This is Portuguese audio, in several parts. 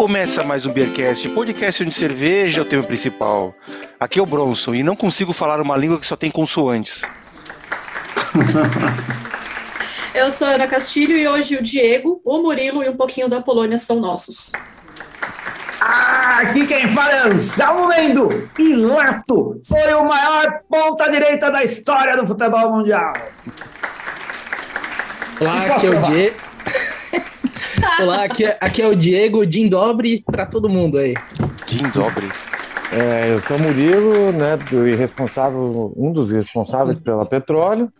começa mais um Beercast, podcast onde cerveja é o tema principal. Aqui é o Bronson e não consigo falar uma língua que só tem consoantes. Eu sou a Ana Castilho e hoje o Diego, o Murilo e um pouquinho da Polônia são nossos. Ah, aqui quem fala é Anselmo Mendo. Ilato foi o maior ponta-direita da história do futebol mundial. Olá, aqui é o Diego. Olá, aqui é, aqui é o Diego, Jim Dobre para todo mundo aí. Jim Dobre. É, eu sou Murilo, né, do responsável, um dos responsáveis pela Petróleo,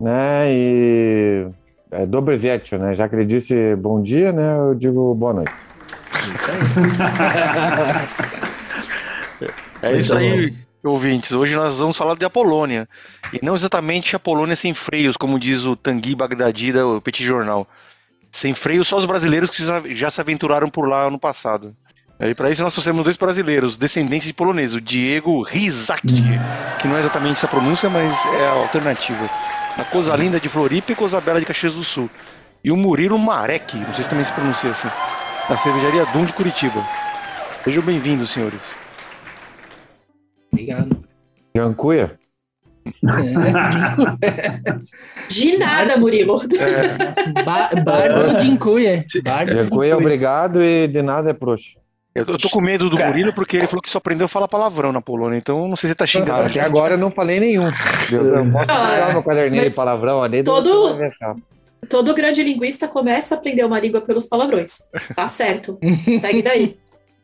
né, e é Dobrevetio, né, já que ele disse bom dia, né, eu digo boa noite. Isso aí. é isso aí, ouvintes. Hoje nós vamos falar de Apolônia, e não exatamente a Polônia sem freios, como diz o Tanguy Bagdadi do Petit Jornal. Sem freio, só os brasileiros que já se aventuraram por lá ano passado. E para isso nós trouxemos dois brasileiros, descendentes de polonês, o Diego Rizak, que não é exatamente essa pronúncia, mas é a alternativa. Na Coisa Linda de Floripa e Coisa Bela de Caxias do Sul. E o Murilo Marek, não sei se também se pronuncia assim, da cervejaria Dum de Curitiba. Sejam bem-vindos, senhores. Obrigado. Jancuia? De nada, Murilo. É. Bardo de Incuia. Jancuia, obrigado e de nada é proxo. Eu, eu tô com medo do Murilo porque ele falou que só aprendeu a falar palavrão na Polônia, então não sei se ele tá xingando. Até agora eu não falei nenhum. Eu não posso meu caderninho de palavrão ali. Todo, todo grande linguista começa a aprender uma língua pelos palavrões. Tá certo. Segue daí.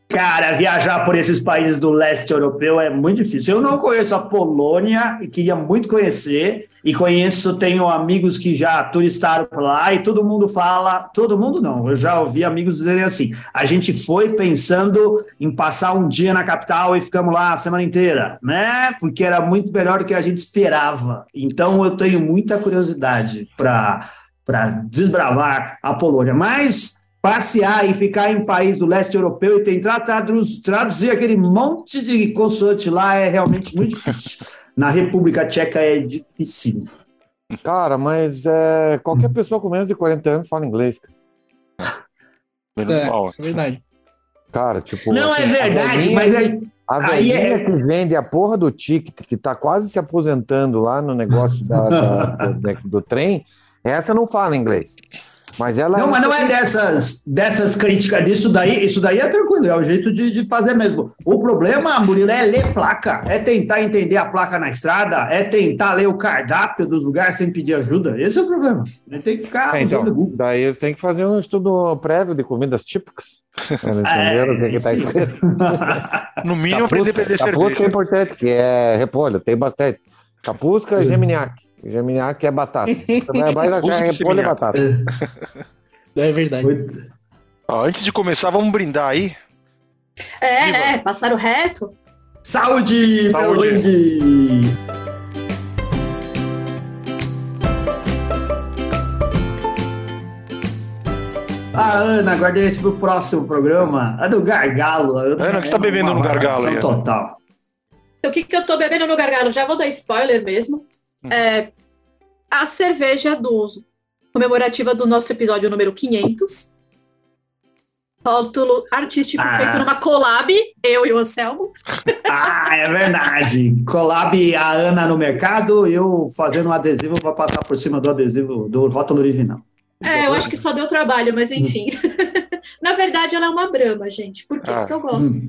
Cara, viajar por esses países do leste europeu é muito difícil. Eu não conheço a Polônia e queria muito conhecer. E conheço, tenho amigos que já turistaram por lá e todo mundo fala. Todo mundo não, eu já ouvi amigos dizerem assim: a gente foi pensando em passar um dia na capital e ficamos lá a semana inteira, né? Porque era muito melhor do que a gente esperava. Então eu tenho muita curiosidade para desbravar a Polônia. Mas passear e ficar em país do leste europeu e tentar traduz, traduzir aquele monte de consoante lá é realmente muito difícil. Na República Tcheca é difícil. Cara, mas é, qualquer pessoa com menos de 40 anos fala inglês. Menos é, mal. Isso é verdade. Cara, tipo. Não assim, é verdade, velhinha, mas é. A velhinha é... que vende a porra do ticket, que tá quase se aposentando lá no negócio da, da, do, do trem, essa não fala inglês. Mas ela não, é mas não é dessas, dessas críticas disso daí. Isso daí é tranquilo, é o jeito de, de fazer mesmo. O problema, Murilo, é ler placa, é tentar entender a placa na estrada, é tentar ler o cardápio dos lugares sem pedir ajuda. Esse é o problema. Ele tem que ficar. É, então, daí você tem que fazer um estudo prévio de comidas típicas. Entenderam o que, está escrito? no mínimo, aprender a perder cerveja. Capusca é importante, que é repolho, tem bastante. Capusca e geminiac. Geminiac é batata. Você vai mais achar repolho e batata. É verdade. Ó, antes de começar, vamos brindar aí. É, Viva. né? Passaram reto. Saúde! Saúde! A Ana, guardei esse pro próximo programa. A do gargalo. A Ana, o que você tá bebendo no gargalo aí? Total. O que, que eu tô bebendo no gargalo? Já vou dar spoiler mesmo. Hum. É, a cerveja do comemorativa do nosso episódio número 500. Rótulo artístico ah. feito numa collab, eu e o Anselmo. Ah, é verdade. collab a Ana no mercado, eu fazendo um adesivo para passar por cima do adesivo do rótulo original. É, eu acho que só deu trabalho, mas enfim. Na verdade, ela é uma brama, gente. Por quê? Ah. Porque eu gosto.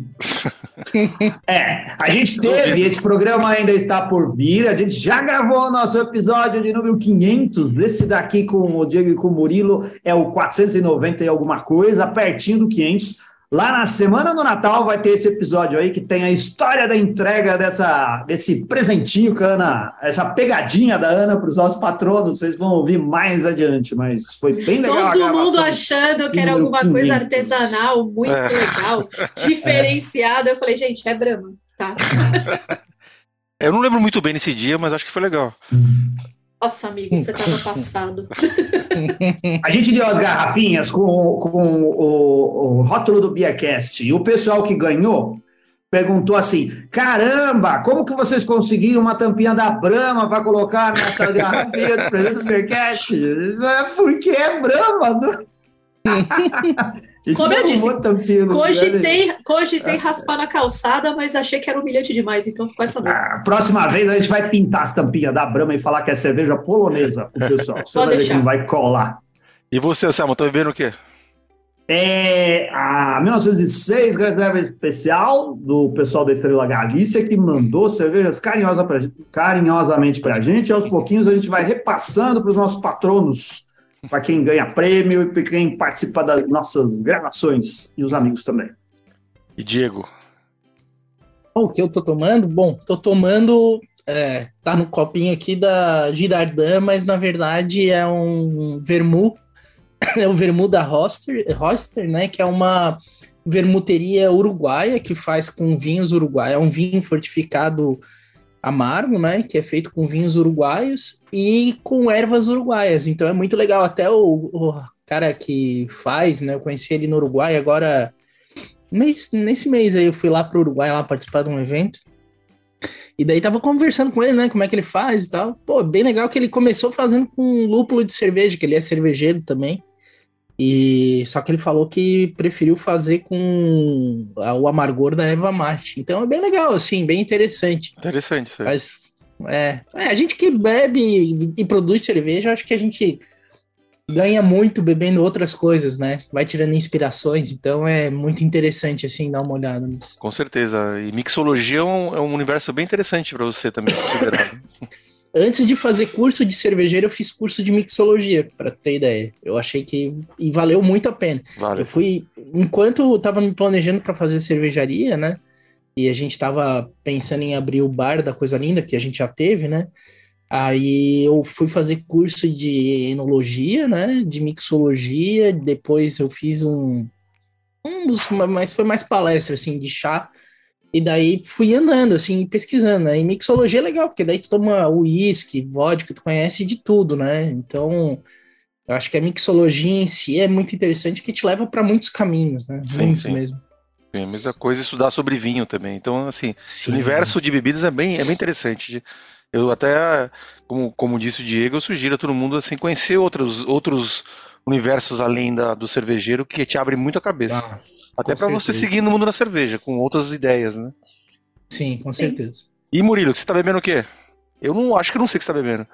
é, a gente teve, esse programa ainda está por vir, a gente já gravou o nosso episódio de número 500, esse daqui com o Diego e com o Murilo é o 490 e alguma coisa, pertinho do 500. Lá na semana do Natal vai ter esse episódio aí que tem a história da entrega dessa, desse presentinho que a Ana, essa pegadinha da Ana para os nossos patronos. Vocês vão ouvir mais adiante, mas foi bem legal. Todo mundo achando que era alguma 500. coisa artesanal, muito é. legal, diferenciada. Eu falei, gente, é Brahma, tá? Eu não lembro muito bem nesse dia, mas acho que foi legal. Nossa, amigo, você estava passado. A gente deu as garrafinhas com, com o, o rótulo do Beercast e o pessoal que ganhou perguntou assim: caramba, como que vocês conseguiram uma tampinha da Brahma para colocar nessa garrafinha do presente do Beercast? É porque é Brahma. Como eu disse, cogitei, cogitei raspar na calçada, mas achei que era humilhante demais, então ficou essa mesma. Ah, próxima vez a gente vai pintar as tampinhas da Brahma e falar que é cerveja polonesa pessoal. Você Pode vai ver deixar. que não vai colar. E você, Selma, tá bebendo o quê? É a 1906 reserva especial do pessoal da Estrela Galícia que mandou cervejas carinhosa pra, carinhosamente para a gente. E aos pouquinhos a gente vai repassando para os nossos patronos, para quem ganha prêmio e para quem participa das nossas gravações e os amigos também. E Diego? O que eu tô tomando? Bom, tô tomando. é, tá no copinho aqui da Girardin, mas na verdade é um vermu. É o vermu da Roster, Roster, né? Que é uma vermuteria uruguaia que faz com vinhos uruguaios. É um vinho fortificado amargo, né? Que é feito com vinhos uruguaios e com ervas uruguaias. Então é muito legal. Até o, o cara que faz, né? Eu conheci ele no Uruguai agora. Nesse mês aí eu fui lá pro Uruguai lá participar de um evento. E daí tava conversando com ele, né? Como é que ele faz e tal. Pô, bem legal que ele começou fazendo com lúpulo de cerveja, que ele é cervejeiro também. E só que ele falou que preferiu fazer com a- o amargor da erva mate. Então é bem legal, assim, bem interessante. Interessante aí. Mas é, é, a gente que bebe e, e produz cerveja, acho que a gente ganha muito bebendo outras coisas, né? Vai tirando inspirações, então é muito interessante assim dar uma olhada nisso. Com certeza. E mixologia é um, é um universo bem interessante para você também considerar. Antes de fazer curso de cervejeiro, eu fiz curso de mixologia, para ter ideia. Eu achei que e valeu muito a pena. Vale. Eu fui, enquanto eu tava me planejando para fazer cervejaria, né? E a gente tava pensando em abrir o bar da Coisa Linda, que a gente já teve, né? Aí eu fui fazer curso de enologia, né? De mixologia. Depois eu fiz um, um mas foi mais palestra assim de chá. E daí fui andando assim, pesquisando. Né? E mixologia é legal, porque daí tu toma uísque, vodka, tu conhece de tudo, né? Então eu acho que a mixologia em si é muito interessante, que te leva para muitos caminhos, né? Sim, Muitos sim. mesmo. É a mesma coisa estudar sobre vinho também. Então, assim, Sim. o universo de bebidas é bem, é bem interessante. Eu até, como, como disse o Diego, eu sugiro a todo mundo assim, conhecer outros, outros universos além da, do cervejeiro que te abre muito a cabeça. Ah, até para você seguir no mundo da cerveja, com outras ideias, né? sim, com certeza. E Murilo, você tá bebendo o quê? Eu não acho que não sei o que você tá bebendo.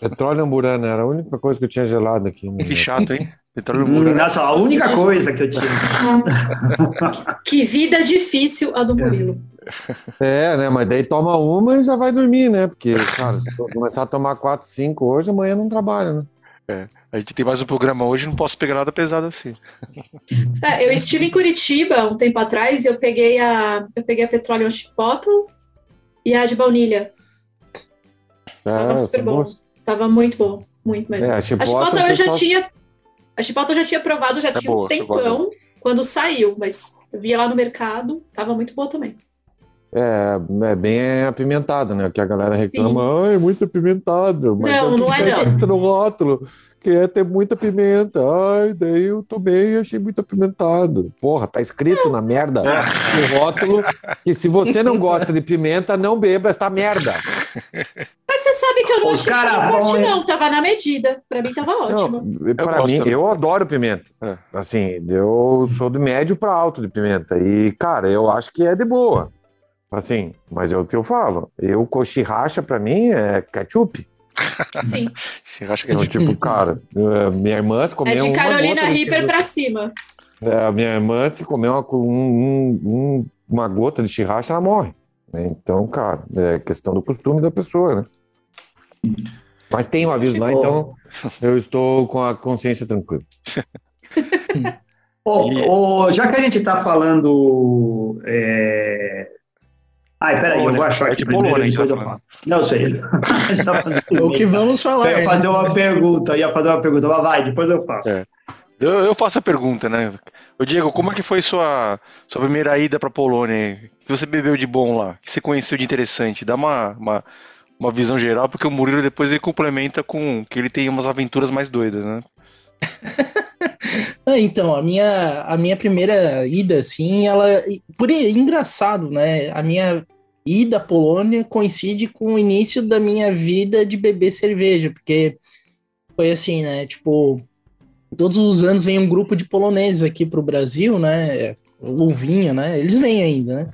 Petróleo amburana era a única coisa que eu tinha gelado aqui. né? Que chato, hein? Petróleo Hum, Murano. Nossa, a única coisa que eu tinha. Que vida difícil a do Murilo. É, né? Mas daí toma uma e já vai dormir, né? Porque, cara, se eu começar a tomar quatro, cinco hoje, amanhã não trabalha, né? A gente tem mais um programa hoje, não posso pegar nada pesado assim. É, eu estive em Curitiba um tempo atrás e eu peguei a, eu peguei a Petroleum Chipotle e a de baunilha. Tava É, super bom. Tava muito bom, muito mesmo. É, a a Chipotle Chipotle o eu já pessoal- tinha. A Chipotle eu já tinha provado, já É tinha boa, um tempão quando saiu, mas eu via lá no mercado, tava muito boa também. É, é bem apimentado, né? Que a galera reclama, ai, muito apimentado. Mas Não, o que não é não. no rótulo, que é ter muita pimenta. Ai, daí eu tomei e achei muito apimentado. Porra, tá escrito na merda no rótulo que se você não gosta de pimenta, não beba esta merda. Mas você sabe que eu não Os achei cara forte, vão- não. Tava na medida. Pra mim tava ótimo. Não, para gosto mim, também. eu adoro pimenta. É. Assim, eu sou do médio para alto de pimenta. E, cara, eu acho que é de boa. Assim, mas é o que eu falo. Eu, cochirracha, pra mim, é ketchup. Sim. Que é Então, tipo, tipo, cara, eh, minha irmã se É comeu de uma Carolina gota de Reaper pra cima. É, a minha irmã, se comer uma, um- um- um- uma gota de chirracha, ela morre. né? Então, cara, é questão do costume da pessoa, né? Mas tem um aviso lá, então eu estou com a consciência tranquila. E- ô, já que a gente está falando. É... Ai, peraí, eu vou achar É aqui de primeiro, Polônia, depois já eu falo. Não, eu sei. Tá É o que vamos Eu falar. ia né? fazer uma pergunta, eu ia fazer uma pergunta, mas vai, depois eu faço. É. eu, eu faço a pergunta, né? Ô Diego, como é que foi sua, sua primeira ida pra Polônia? O que você bebeu de bom lá? O que você conheceu de interessante? Dá uma, uma, uma visão geral, porque o Murilo depois ele complementa com que ele tem umas aventuras mais doidas, né? Ah, então, a minha, a minha primeira ida, assim, ela. Por engraçado, né? A minha ida à Polônia coincide com o início da minha vida de beber cerveja, porque foi assim, né? Tipo, todos os anos vem um grupo de poloneses aqui para o Brasil, né? Ou vinha, né? Eles vêm ainda, né?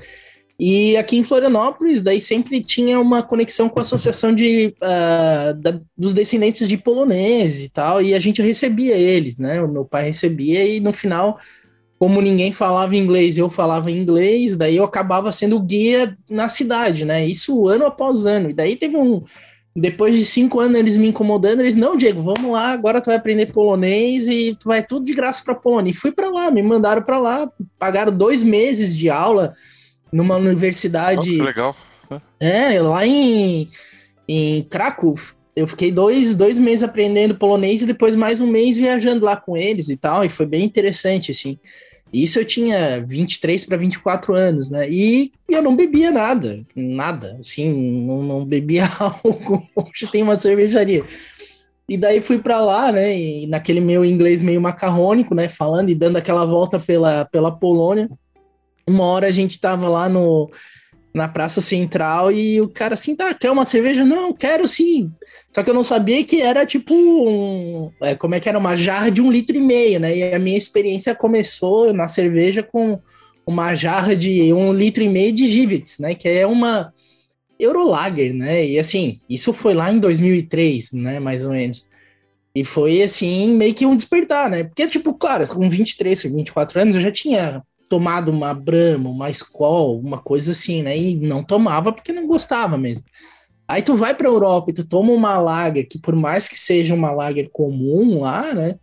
E aqui em Florianópolis, daí sempre tinha uma conexão com a associação de, uh, da, dos descendentes de poloneses e tal, e a gente recebia eles, né? O meu pai recebia, e no final, como ninguém falava inglês, eu falava inglês, daí eu acabava sendo guia na cidade, né? Isso ano após ano. E daí teve um. Depois de cinco anos eles me incomodando, eles, não, Diego, vamos lá, agora tu vai aprender polonês e tu vai tudo de graça para Polônia. E fui para lá, me mandaram para lá, pagaram dois meses de aula numa universidade. Oh, legal. É, lá em, em Krakow. Eu fiquei dois, dois meses aprendendo polonês e depois mais um mês viajando lá com eles e tal, e foi bem interessante, assim. Isso eu tinha 23 para 24 anos, né? E eu não bebia nada, nada, assim, não, não bebia álcool. Hoje tem uma cervejaria. E daí fui para lá, né? E naquele meu inglês meio macarrônico, né? Falando e dando aquela volta pela, pela Polônia. Uma hora a gente tava lá no, na Praça Central e o cara assim, tá, quer uma cerveja? Não, quero sim. Só que eu não sabia que era tipo um. É, como é que era? Uma jarra de um litro e meio, né? E a minha experiência começou na cerveja com uma jarra de um litro e meio de Givets, né? Que é uma Eurolager, né? E assim, isso foi lá em 2003, né? Mais ou menos. E foi assim, meio que um despertar, né? Porque, tipo, claro, com 23, 24 anos eu já tinha tomado uma Brahma, uma Skol, uma coisa assim, né? E não tomava porque não gostava mesmo. Aí tu vai para a Europa e tu toma uma lager que por mais que seja uma lager comum lá, né?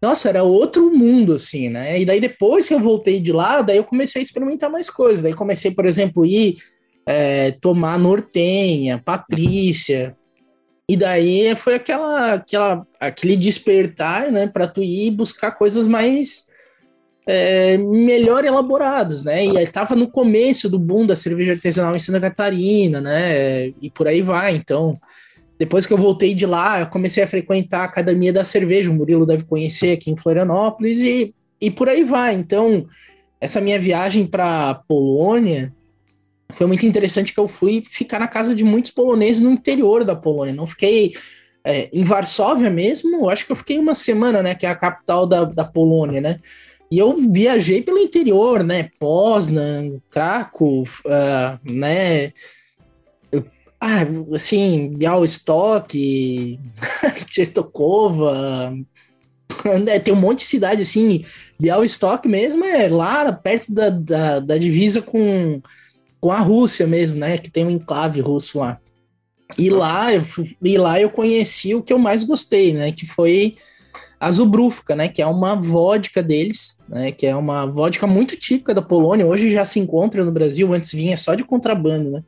Nossa, era outro mundo assim, né? E daí depois que eu voltei de lá, daí eu comecei a experimentar mais coisas. Daí comecei, por exemplo, ir é, tomar Nortenha, Patrícia. E daí foi aquela, aquela aquele despertar, né, para tu ir buscar coisas mais é, melhor elaborados, né? E estava no começo do boom da cerveja artesanal em Santa Catarina, né? E por aí vai. Então, depois que eu voltei de lá, eu comecei a frequentar a Academia da Cerveja, o Murilo deve conhecer aqui em Florianópolis, e, e por aí vai. Então, essa minha viagem para Polônia foi muito interessante que eu fui ficar na casa de muitos poloneses no interior da Polônia. Não fiquei é, em Varsóvia mesmo, acho que eu fiquei uma semana, né? Que é a capital da, da Polônia, né? E eu viajei pelo interior, né? Poznan, Krakow, uh, né? Ah, assim, Białystok, Częstochowa, né? tem um monte de cidade assim. Białystok mesmo é lá perto da, da, da, divisa com, com a Rússia mesmo, né? Que tem um enclave russo lá. E lá, eu, e lá eu conheci o que eu mais gostei, né? Que foi a Zubrówka, né, que é uma vodka deles, né, que é uma vodka muito típica da Polônia, hoje já se encontra no Brasil, antes vinha só de contrabando, né,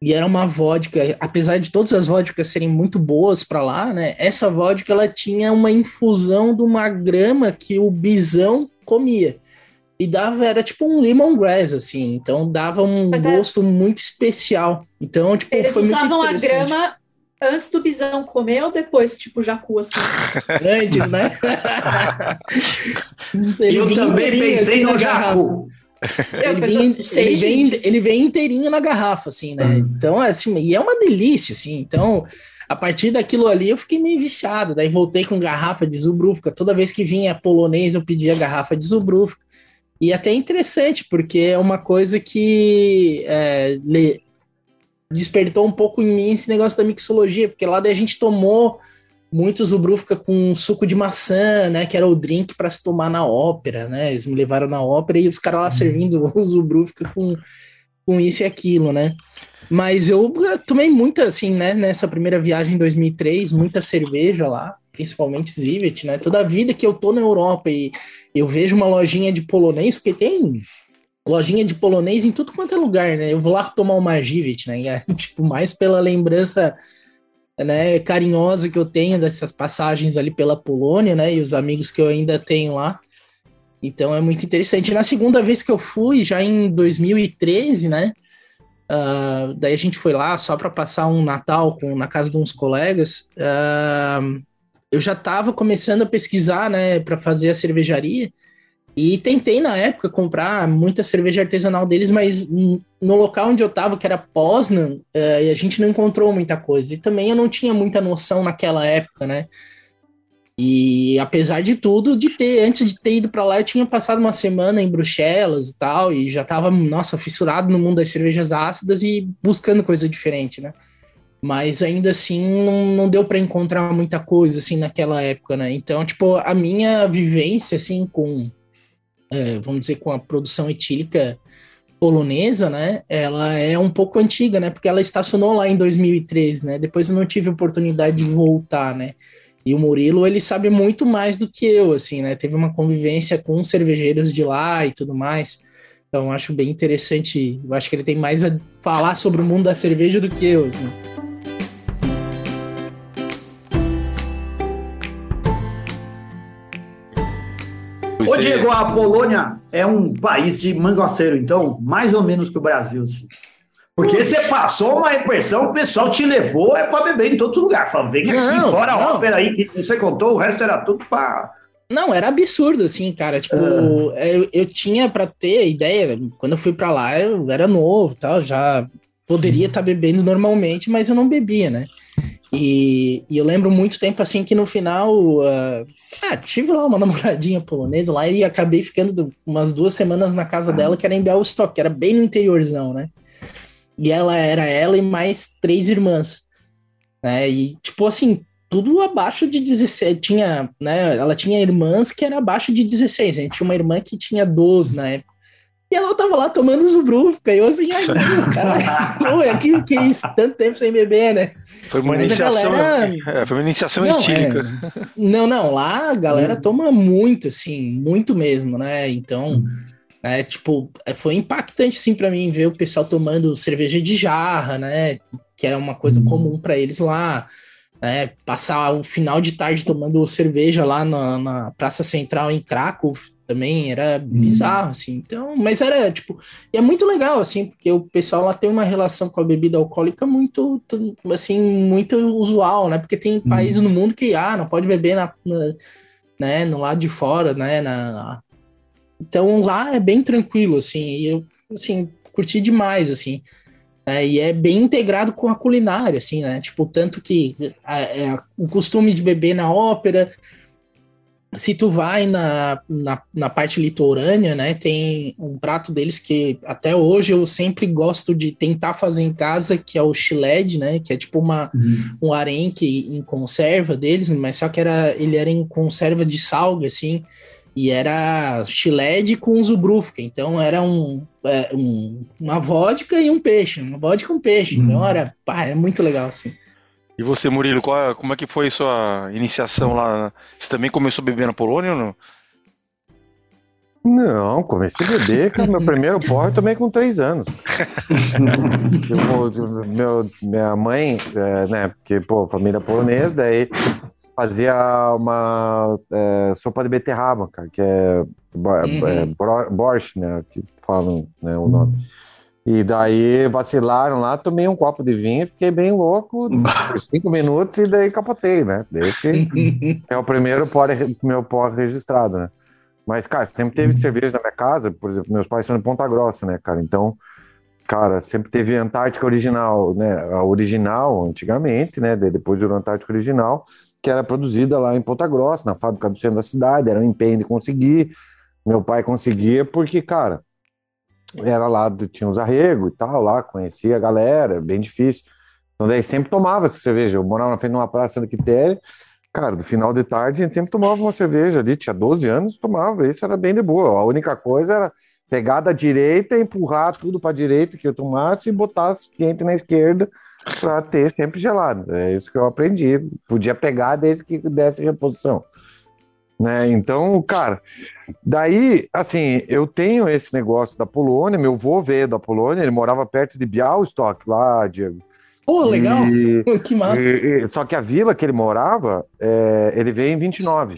e era uma vodka, apesar de todas as vodkas serem muito boas para lá, né, essa vodka ela tinha uma infusão de uma grama que o bisão comia, e dava, era tipo um lemongrass, assim, então dava um Mas é gosto é... muito especial, então, tipo, Eles usavam a grama antes do bisão comer ou depois, tipo jacu assim? Antes, né? eu também pensei assim, no jacu. Ele vem, ele, vem, ele vem inteirinho na garrafa, assim, né? Uhum. Então, assim, e é uma delícia, assim. Então, a partir daquilo ali, eu fiquei meio viciado. Daí voltei com garrafa de Zubrufka. Toda vez que vinha polonês, eu pedia garrafa de Zubrufka. E até interessante, porque é uma coisa que é, despertou um pouco em mim esse negócio da mixologia, porque lá daí a gente tomou muito Zubrufka com suco de maçã, né, que era o drink para se tomar na ópera, né, eles me levaram na ópera e os caras lá uhum. servindo o Zubrufka com, com isso e aquilo, né. Mas eu tomei muita, assim, né, nessa primeira viagem em 2003, muita cerveja lá, principalmente Zivet, né, toda a vida que eu tô na Europa e eu vejo uma lojinha de polonês, porque tem lojinha de polonês em tudo quanto é lugar, né? Eu vou lá tomar uma Givit, né? tipo, mais pela lembrança né, carinhosa que eu tenho dessas passagens ali pela Polônia, né? E os amigos que eu ainda tenho lá. Então é muito interessante. Na segunda vez que eu fui, já em 2013, né? Uh, daí a gente foi lá só para passar um Natal com, na casa de uns colegas. Uh, eu já estava começando a pesquisar, né, para fazer a cervejaria. E tentei na época comprar muita cerveja artesanal deles, mas no local onde eu tava, que era Poznan, uh, a gente não encontrou muita coisa. E também eu não tinha muita noção naquela época, né? E apesar de tudo, de ter, antes de ter ido para lá, eu tinha passado uma semana em Bruxelas e tal, e já tava, nossa, fissurado no mundo das cervejas ácidas e buscando coisa diferente, né? Mas ainda assim não, não deu para encontrar muita coisa assim naquela época, né? Então, tipo, a minha vivência assim com é, vamos dizer com a produção etílica polonesa, né? Ela é um pouco antiga, né? Porque ela estacionou lá em 2013, né? Depois eu não tive oportunidade de voltar, né? E o Murilo, ele sabe muito mais do que eu, assim, né? Teve uma convivência com cervejeiros de lá e tudo mais. Então, acho bem interessante. Eu acho que ele tem mais a falar sobre o mundo da cerveja do que eu, assim. Ô, Diego, a Polônia é um país de manguaceiro, então, mais ou menos que o Brasil. Assim. Porque você passou uma impressão, o pessoal te levou é para beber em todo lugar. Fala, vem aqui, fora a ópera aí, que você contou, o resto era tudo para. Não, era absurdo, assim, cara. Tipo, ah. eu, eu tinha para ter ideia, quando eu fui para lá, eu era novo tal, já poderia estar tá bebendo normalmente, mas eu não bebia, né? E, e, eu lembro muito tempo assim que no final. Uh, ah, tive lá uma namoradinha polonesa lá e acabei ficando umas duas semanas na casa dela, que era em Białystok, que era bem no interiorzão, né? E ela era ela e mais três irmãs. Né? E, tipo assim, tudo abaixo de 16. Tinha, né? Ela tinha irmãs que era abaixo de 16. A gente tinha uma irmã que tinha 12 na época. E ela tava lá tomando Zubrufka, e eu assim, ai, cara, pô, é que, que isso, tanto tempo sem beber, né? Foi uma Mas iniciação, galera... é, foi uma iniciação não, etílica. É... Não, não, lá a galera hum. toma muito, assim, muito mesmo, né? Então, hum. é, tipo, é, foi impactante, sim, para mim, ver o pessoal tomando cerveja de jarra, né? Que era uma coisa hum. comum para eles lá. É, passar o final de tarde tomando cerveja lá na, na Praça Central em Krakow, também era uhum. bizarro, assim. Então, mas era, tipo, e é muito legal, assim, porque o pessoal lá tem uma relação com a bebida alcoólica muito, assim, muito usual, né? Porque tem uhum. países no mundo que, ah, não pode beber na, na, né, no lado de fora, né? Na, então, lá é bem tranquilo, assim, e eu, assim, curti demais, assim. É, e é bem integrado com a culinária, assim, né? Tipo, tanto que é, o costume de beber na ópera, se tu vai na, na, na, parte litorânea, né, tem um prato deles que até hoje eu sempre gosto de tentar fazer em casa, que é o chiled, né, que é tipo uma, uhum. um arenque em conserva deles, mas só que era, ele era em conserva de salga, assim, e era chiled com zubrufka, então era um, é, um, uma vodka e um peixe, uma vodka e um peixe, então uhum. então era, pá, é muito legal, assim. E você, Murilo, qual, como é que foi sua iniciação lá? Você também começou a beber na Polônia ou não? Não, comecei a beber, que meu primeiro porre também com três anos. eu, meu, minha mãe, é, né, porque, pô, família polonesa, daí fazia uma é, sopa de beterraba, cara, que é, uhum. é borscht, né, que falam né, o nome. E daí vacilaram lá, tomei um copo de vinho, fiquei bem louco, por cinco minutos e daí capotei, né? Desse é o primeiro pó, meu pó registrado, né? Mas, cara, sempre teve uhum. cerveja na minha casa, por exemplo, meus pais são de Ponta Grossa, né, cara? Então, cara, sempre teve Antártica original, né? A original, antigamente, né? Depois virou Antártica original, que era produzida lá em Ponta Grossa, na fábrica do centro da cidade, era um empenho de conseguir. Meu pai conseguia porque, cara, era lá, tinha uns arregos e tal, lá, conhecia a galera, bem difícil. Então daí sempre tomava essa cerveja. Eu morava na frente de uma praça da Quitéria, cara, do final de tarde a gente sempre tomava uma cerveja ali, tinha 12 anos, tomava, isso era bem de boa. A única coisa era pegar da direita, empurrar tudo para a direita que eu tomasse e botar quente na esquerda para ter sempre gelado. É isso que eu aprendi. Podia pegar desde que desse reposição. Né? Então, cara, daí, assim, eu tenho esse negócio da Polônia, meu avô veio da Polônia, ele morava perto de Białystok, lá, Diego. Pô, legal, e, que massa. E, e, só que a vila que ele morava, é, ele veio em 29,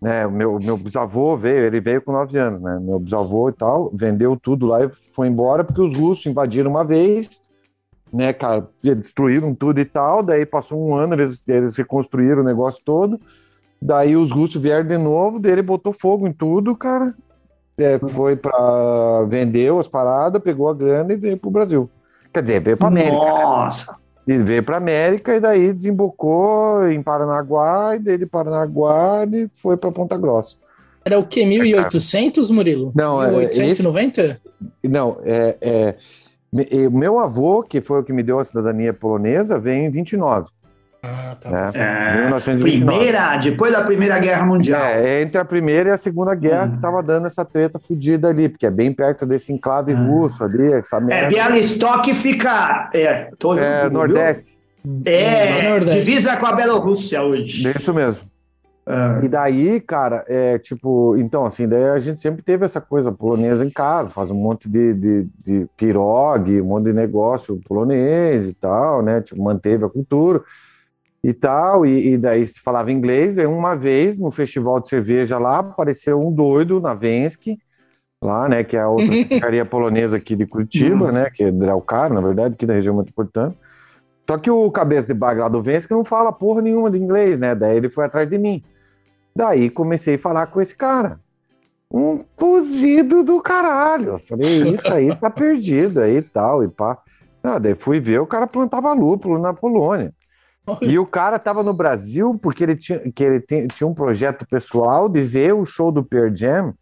né, meu, meu bisavô veio, ele veio com 9 anos, né, meu bisavô e tal, vendeu tudo lá e foi embora porque os russos invadiram uma vez, né, cara, destruíram tudo e tal, daí passou um ano, eles, eles reconstruíram o negócio todo, Daí os russos vieram de novo, dele botou fogo em tudo, cara. É, foi para vendeu as paradas, pegou a grana e veio pro Brasil. Quer dizer, veio pra América. Nossa! E veio para América e daí desembocou em Paranaguá e daí de Paranaguá ele foi para Ponta Grossa. Era o que, 1800, Murilo? Não, é- 1890? Não, é, é me- e o meu avô, que foi o que me deu a cidadania polonesa, veio em 29, Ah, tá. né? É, 1929. primeira, depois da Primeira Guerra Mundial. É, entre a primeira e a segunda guerra Uhum. que tava dando essa treta fudida ali, porque é bem perto desse enclave Ah. russo ali, essa É. Bialystok fica. É, tô É, viu? Nordeste, É, No Nordeste. divisa com a Bielorrússia hoje. é isso mesmo. Ah, E daí, cara, é tipo, então, assim, daí a gente sempre teve essa coisa polonesa em casa, faz um monte de, de, de pirogue, um monte de negócio polonês e tal, né? Tipo, manteve a cultura e tal, e, e daí se falava inglês. E uma vez, no festival de cerveja lá, apareceu um doido na Vensk, lá, né? Que é a outra cervejaria polonesa aqui de Curitiba, Uhum. né? Que é Draucar, na verdade, aqui da região metropolitana. Só que o cabeça de baga lá do Vensk não fala porra nenhuma de inglês, né? Daí ele foi atrás de mim. Daí comecei a falar com esse cara. Um cozido do caralho. Eu falei, isso aí tá perdido aí e tal, e pá. Ah, daí fui ver, o cara plantava lúpulo na Polônia. E o cara tava no Brasil porque ele tinha, que ele tinha um projeto pessoal de ver o show do Pearl Jam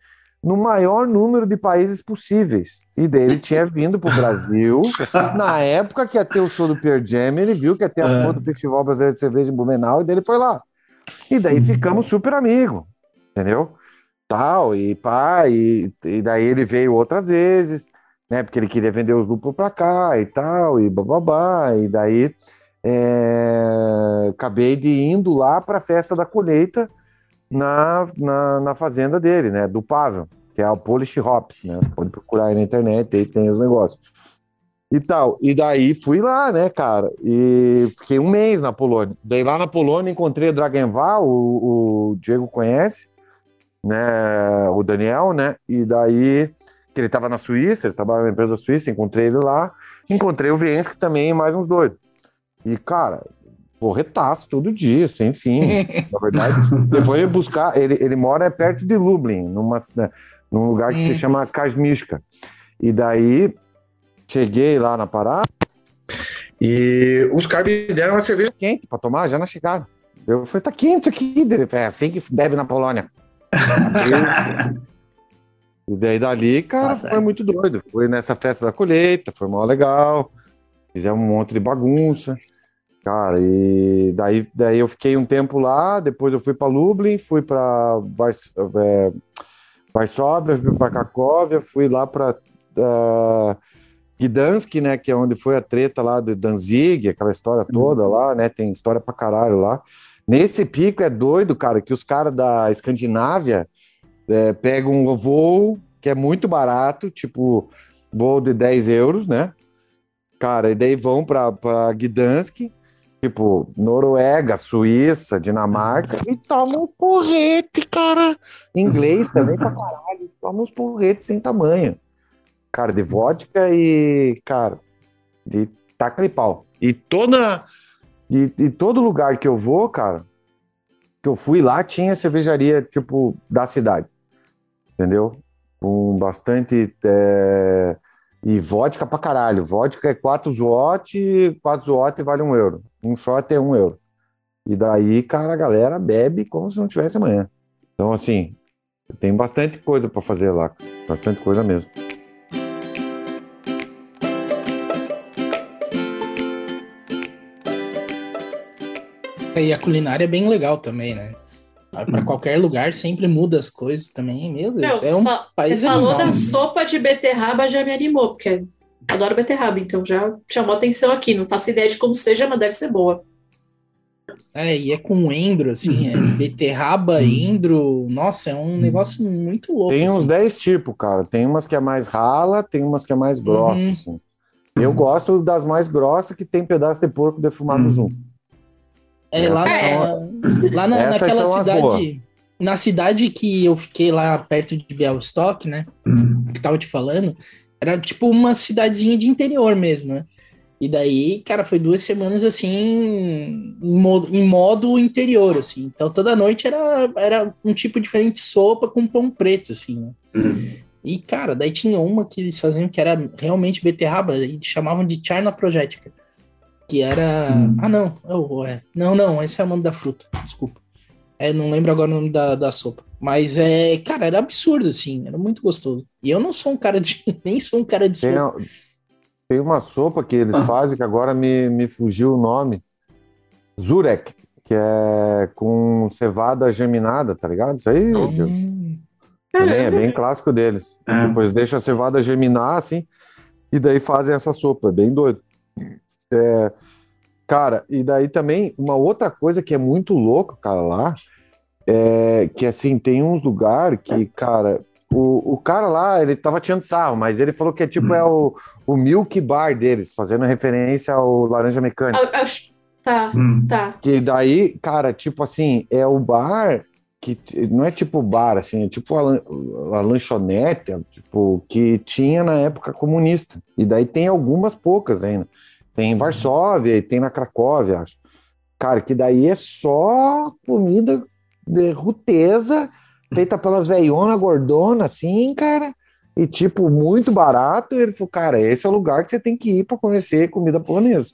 no maior número de países possíveis. E daí ele tinha vindo pro Brasil. Na época que ia ter o show do Pearl Jam, ele viu que ia ter a Ah. porra do Festival Brasileiro de Cerveja em Blumenau, e daí ele foi lá. E daí ficamos super amigos, entendeu? Tal, e pá, e, e daí ele veio outras vezes, né? Porque ele queria vender os lúpulos pra cá e tal, e bababá, e daí é, acabei de indo lá pra festa da colheita na, na, na fazenda dele, né? Do Pavel, que é o Polish Hops, né? Pode procurar aí na internet, aí tem os negócios. E tal. E daí fui lá, né, cara? E fiquei um mês na Polônia. Daí lá na Polônia encontrei o Dragenval, o, o Diego conhece, né? O Daniel, né? E daí, que ele tava na Suíça, ele trabalhava na empresa suíça, encontrei ele lá. Encontrei o Viensk também, mais uns dois. E, cara, porretaço todo dia, sem fim, na verdade. Fui buscar, ele, ele mora perto de Lublin, numa, né, num lugar que se Hum. chama Kazmiska. E daí, cheguei lá na parada e os caras me deram uma cerveja quente pra tomar já na chegada. Eu falei, tá quente isso aqui. É assim que bebe na Polônia. e daí dali, cara, Nossa, foi é. muito doido. Foi nessa festa da colheita, foi mó legal. Fizemos um monte de bagunça. Cara, e daí, daí eu fiquei um tempo lá, depois eu fui para Lublin, fui para Vars, é, Varsóvia, fui para Cracóvia, fui lá para Gdansk, né, que é onde foi a treta lá de Danzig, aquela história toda lá, né, tem história pra caralho lá. Nesse pico é doido, cara, que os caras da Escandinávia é, pegam um voo que é muito barato, tipo voo de 10 euros, né? Cara, e daí vão pra Gdansk, tipo, Noruega, Suíça, Dinamarca, e tomam uns porrete, cara. Inglês também pra caralho, tomam uns porrete sem tamanho. Cara, de vodka e, cara, de taca de pau. E toda. E, e todo lugar que eu vou, cara, que eu fui lá, tinha cervejaria, tipo, da cidade. Entendeu? Com bastante. é, E vodka pra caralho. Vodka é 4 zloty, 4 zloty vale 1 euro. Um shot é 1 euro. E daí, cara, a galera bebe como se não tivesse amanhã. Então, assim, tem bastante coisa pra fazer lá. Bastante coisa mesmo. E a culinária é bem legal também, né? Vai pra qualquer lugar, sempre muda as coisas também. Meu Deus, Não, é um fa- país você falou animal, da né? sopa de beterraba, já me animou, porque adoro beterraba, então já chamou atenção aqui. Não faço ideia de como seja, mas deve ser boa. É, e é com endro, assim, é beterraba, endro. Nossa, é um negócio muito louco. Tem uns assim. 10 tipos, cara. Tem umas que é mais rala, tem umas que é mais grossa, Uhum. assim. Eu gosto das mais grossas que tem pedaço de porco defumado Uhum. junto. É, lá, É. na, lá na- naquela cidade. Na cidade que eu fiquei lá perto de Białystok, né? Hum. Que tava te falando, era tipo uma cidadezinha de interior mesmo, né? E daí, cara, foi duas semanas assim, em modo, em modo interior, assim. Então toda noite era, era um tipo diferente de sopa com pão preto, assim, né? Hum. E, cara, daí tinha uma que eles faziam que era realmente beterraba, e chamavam de charna projética. Que era. Hum. Ah, não. Oh, é. Não, não, esse é o nome da fruta. Desculpa. É, não lembro agora o nome da, da sopa. Mas é, cara, era absurdo, assim, era muito gostoso. E eu não sou um cara de. Nem sou um cara de Tem, sopa. tem uma sopa que eles fazem que agora me, me fugiu o nome. Zurek, que é com cevada geminada, tá ligado? Isso aí, Hum, também é bem clássico deles. É. Depois deixa a cevada germinar, assim, e daí fazem essa sopa, é bem doido. É, cara, e daí também, uma outra coisa que é muito louca, cara, lá, é que, assim, tem uns lugares que, cara, o, o cara lá, ele tava tirando sarro, mas ele falou que é tipo, é o, o Milk Bar deles, fazendo referência ao Laranja Mecânica. Ah, ah, Tá, Hum. tá. Que daí, cara, tipo assim, é o bar que não é tipo bar, assim, é tipo a, a lanchonete, é, tipo, que tinha na época comunista. E daí tem algumas poucas ainda. Tem em Varsóvia e tem na Cracóvia, acho. Cara, que daí é só comida de ruteza, feita pelas velhonas gordonas, assim, cara. E, tipo, muito barato. E ele falou, cara, esse é o lugar que você tem que ir para conhecer comida polonesa.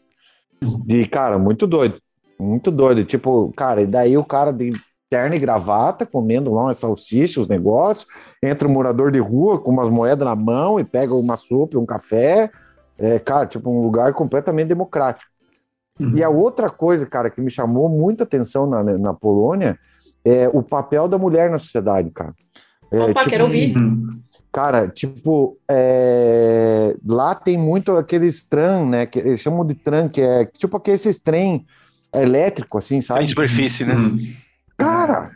De, cara, muito doido. Muito doido. Tipo, cara, e daí o cara de terno e gravata, comendo lá umas salsichas, os negócios, entra um morador de rua com umas moedas na mão e pega uma sopa e um café. É, cara, tipo, um lugar completamente democrático. Uhum. E a outra coisa, cara, que me chamou muita atenção na, na Polônia é o papel da mulher na sociedade, cara. É, Opa, tipo quero ouvir. Hum. Cara, tipo, é, lá tem muito aqueles tram, né? Que eles chamam de tram, que é tipo aqueles trem elétrico, assim, em sabe? superfície, né? Hum. Cara,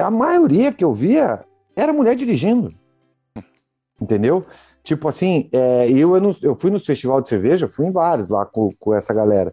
a maioria que eu via era mulher dirigindo. Entendeu? Tipo assim, é, eu, eu, não- eu fui nos festival de cerveja, fui em vários lá com, com essa galera.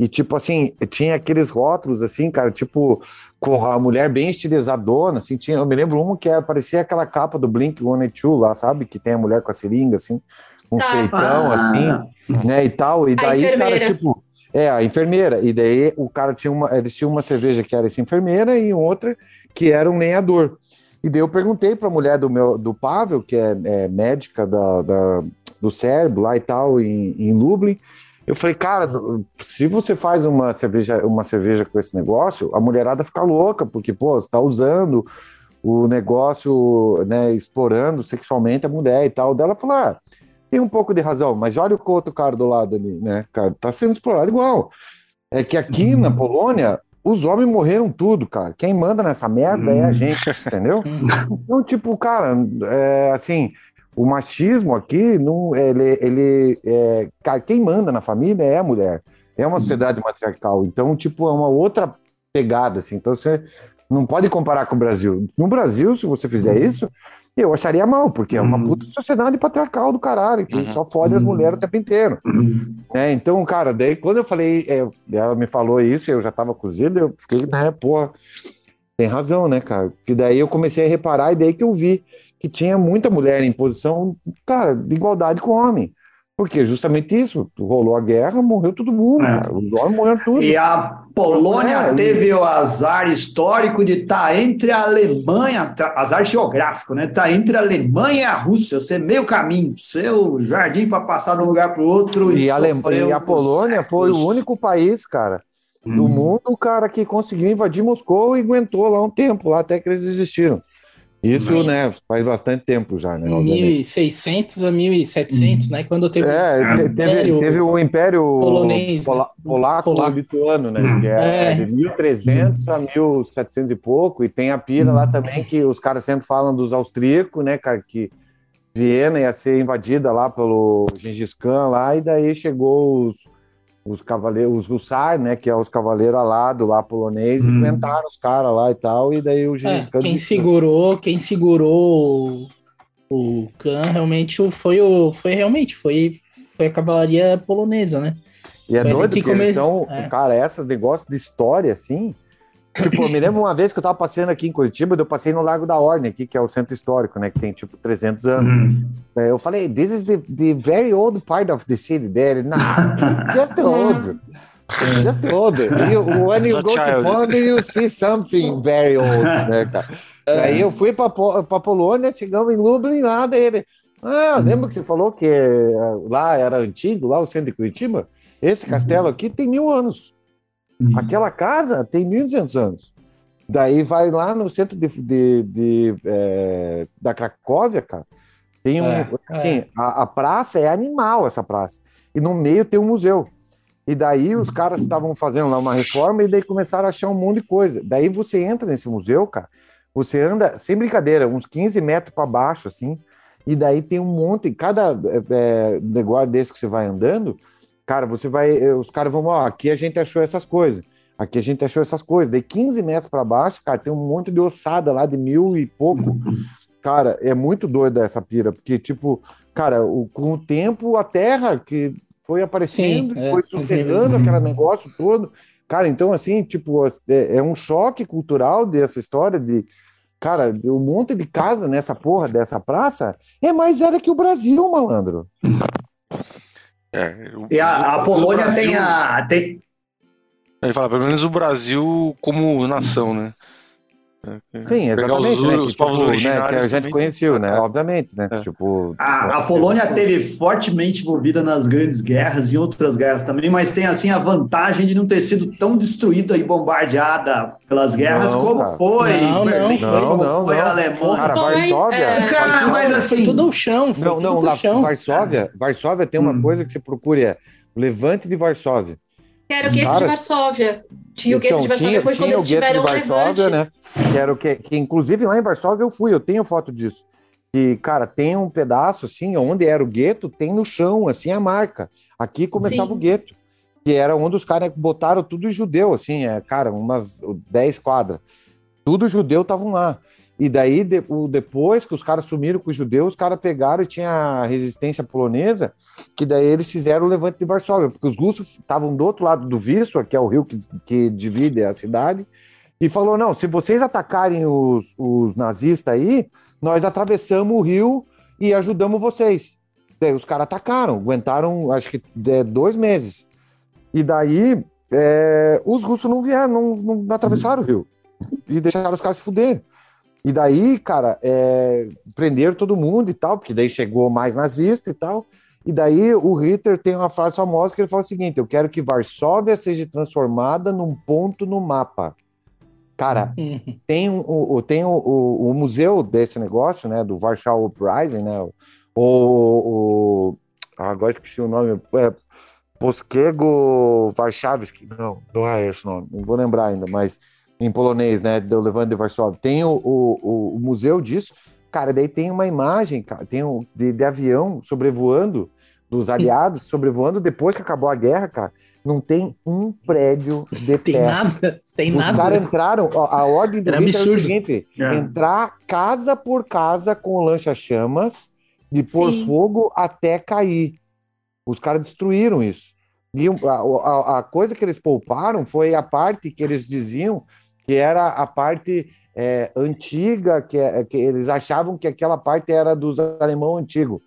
E, tipo assim, tinha aqueles rótulos, assim, cara, tipo, com a mulher bem estilizadona, assim, tinha, eu me lembro uma que era, parecia aquela capa do Blink-182 lá, sabe? Que tem a mulher com a seringa, assim, com um Tá. peitão, assim, Ah, né, e tal, e daí, cara, enfermeira. tipo, é, a enfermeira, e daí o cara tinha uma, eles tinham uma cerveja que era essa enfermeira e outra que era um lenhador. E daí eu perguntei pra mulher do meu, do Pavel, que é, é médica da, da- do cérebro lá e tal, em, em Lublin, eu falei, cara, se você faz uma cerveja, uma cerveja com esse negócio, a mulherada fica louca, porque, pô, você tá usando o negócio, né, explorando sexualmente a mulher e tal. Daí ela falou, ah, tem um pouco de razão, mas olha o outro cara do lado ali, né, cara, tá sendo explorado igual. É que aqui na Polônia, os homens morreram tudo, cara. Quem manda nessa merda é a Hum. gente, entendeu? Então, tipo, cara, é, assim, o machismo aqui, não, ele, ele é, cara, quem manda na família é a mulher. É uma sociedade matriarcal. Então, tipo, é uma outra pegada, assim. Então, você não pode comparar com o Brasil. No Brasil, se você fizer isso, eu acharia mal, porque é uma Uhum. puta sociedade patriarcal do caralho, que Uhum. só fode as Uhum. mulheres o tempo inteiro. É, então, cara, daí quando eu falei, é, ela me falou isso, eu já tava cozido, eu fiquei, né, pô, tem razão, né, cara? Que daí eu comecei a reparar e daí que eu vi que tinha muita mulher em posição, cara, de igualdade com homem. Porque justamente isso, rolou a guerra, morreu todo mundo, É. Os homens morreram tudo. E a Polônia É, e- teve o azar histórico de estar entre a Alemanha, tá- azar geográfico, né? Tá entre a Alemanha e a Rússia, você meio caminho, seu jardim para passar de um lugar para o outro. E a, Ale- sofreu e a Polônia foi o único país, cara, do Hum. mundo, cara, que conseguiu invadir Moscou e aguentou lá um tempo, lá até que eles desistiram. Isso, Sim. né, faz bastante tempo já, né? obviamente. 1600 a 1700, né? Quando teve É, te- teve, Império teve o Império polonês, pola- né? polaco Polaco. lituano, né? Hum. Que é, É. de 1300 a 1700 e pouco, e tem a pira lá também que os caras sempre falam dos austríacos, né, cara, que Viena ia ser invadida lá pelo Gengis Khan lá, e daí chegou os, os cavaleiros, os Hussar, né, que é os cavaleiros alados lá polonês, Hum. aguentaram os caras lá e tal, e daí o É, Gengis Khan... quem segurou, quem segurou o, o Khan realmente o- foi o foi realmente foi foi a cavalaria polonesa, né? E é Foi doido que que eles come- são, é. cara, esses negócios de história, assim. Tipo, eu me lembro uma vez que eu tava passeando aqui em Curitiba, eu passei no Largo da Ordem aqui, que é o centro histórico, né, que tem tipo 300 anos. Hum. Daí Eu falei, this is the, the very old part of the city there. Nah, it's just old. It's just old. You, when you go to. Poland, you see something very old, né, cara? Daí eu fui pra, pra Polônia, chegamos em Lublin lá, daí ele... Ah, lembra que você falou que eh, lá era antigo, lá o centro de Curitiba? Esse castelo aqui tem mil anos. Uhum. Aquela casa tem 1.200 anos. Daí vai lá no centro de, de- de, é, da Cracóvia, cara. Tem um. É, assim, A, a praça é animal, essa praça. E no meio tem um museu. E daí os caras estavam fazendo lá uma reforma e daí começaram a achar um monte de coisa. Daí você entra nesse museu, cara, você anda, sem brincadeira, uns 15 metros para baixo, assim, e daí tem um monte, cada é, é, negócio desse que você vai andando, cara, você vai, eh, os caras vão, ó, aqui a gente achou essas coisas, aqui a gente achou essas coisas. Daí 15 metros para baixo, cara, tem um monte de ossada lá de mil e pouco. Cara, é muito doida essa pira, porque, tipo, cara, o- com o tempo, a terra que foi aparecendo, Sim, é, foi soterrando sim. aquele negócio todo. Cara, então, assim, tipo, é, é um choque cultural dessa história de. Cara, um monte de casa nessa porra dessa praça é mais velha que o Brasil, malandro. É, o- E a, a Polônia Brasil- tem a. Tem, Ele fala, pelo menos o Brasil como nação, né? Sim, exatamente. os- né, os que, povos tipo, né, que a gente também. conheceu, né? É. Obviamente, né? É. Tipo. a, a Polônia teve fortemente envolvida nas grandes guerras e outras guerras também, mas tem assim a vantagem de não ter sido tão destruída e bombardeada pelas guerras Não, como cara. foi Não, Berlim, não, como não, foi não. a Alemanha. Cara, Foi, Varsóvia. é. Cara, Varsóvia- mas Foi assim. tudo ao chão, foi Não, tudo não, lá, chão. Varsóvia, Varsóvia tem uma Hum. coisa que você procura, é o Levante de Varsóvia. Que era o gueto de Varsóvia. Tinha o gueto Então, de Varsóvia, foi quando o eles tiveram um Varsóvia, né? Sim. Que era o que, que, inclusive, lá em Varsóvia eu fui, eu tenho foto disso. E, cara, tem um pedaço, assim, onde era o gueto, tem no chão, assim, a marca. Aqui começava Sim. o gueto. Que era onde os caras botaram tudo judeu, assim, é, cara, umas 10 quadras. Tudo judeu estavam lá. E daí, de- o- depois que os caras sumiram com os judeus, os caras pegaram e tinha a resistência polonesa, que daí eles fizeram o levante de Varsóvia, porque os russos estavam do outro lado do Vístula, que é o rio que, que divide a cidade, e falou: não, se vocês atacarem os, os nazistas aí, nós atravessamos o rio e ajudamos vocês. Daí os caras atacaram, aguentaram, acho que é, dois meses. E daí é, os russos não vieram, não, não atravessaram o rio. E deixaram os caras se fuder. E daí, cara, é, prenderam todo mundo e tal, porque daí chegou mais nazista e tal. E daí o Hitler tem uma frase famosa que ele fala o seguinte: eu quero que Varsóvia seja transformada num ponto no mapa. Cara, tem, o, tem o, o, o museu desse negócio, né, do Warsaw Uprising, né, o, o, ah, agora esqueci o nome, é, Poskiego Warszawski, não, não é esse o nome, não vou lembrar ainda, mas em polonês, né, do Levante de Varsóvia, tem o, o, o- o museu disso, cara, daí tem uma imagem, cara, tem um, de, de avião sobrevoando, dos aliados sobrevoando depois que acabou a guerra, cara, não tem um prédio de Tem pé. nada, tem Os nada. caras entraram, ó, a ordem do Era Hitler é seguinte: É. entrar casa por casa com lancha-chamas, de pôr Sim. fogo até cair. Os caras destruíram isso. E a, a- a coisa que eles pouparam foi a parte que eles diziam que era a parte é, antiga, que, é- que eles achavam que aquela parte era dos alemão antigo.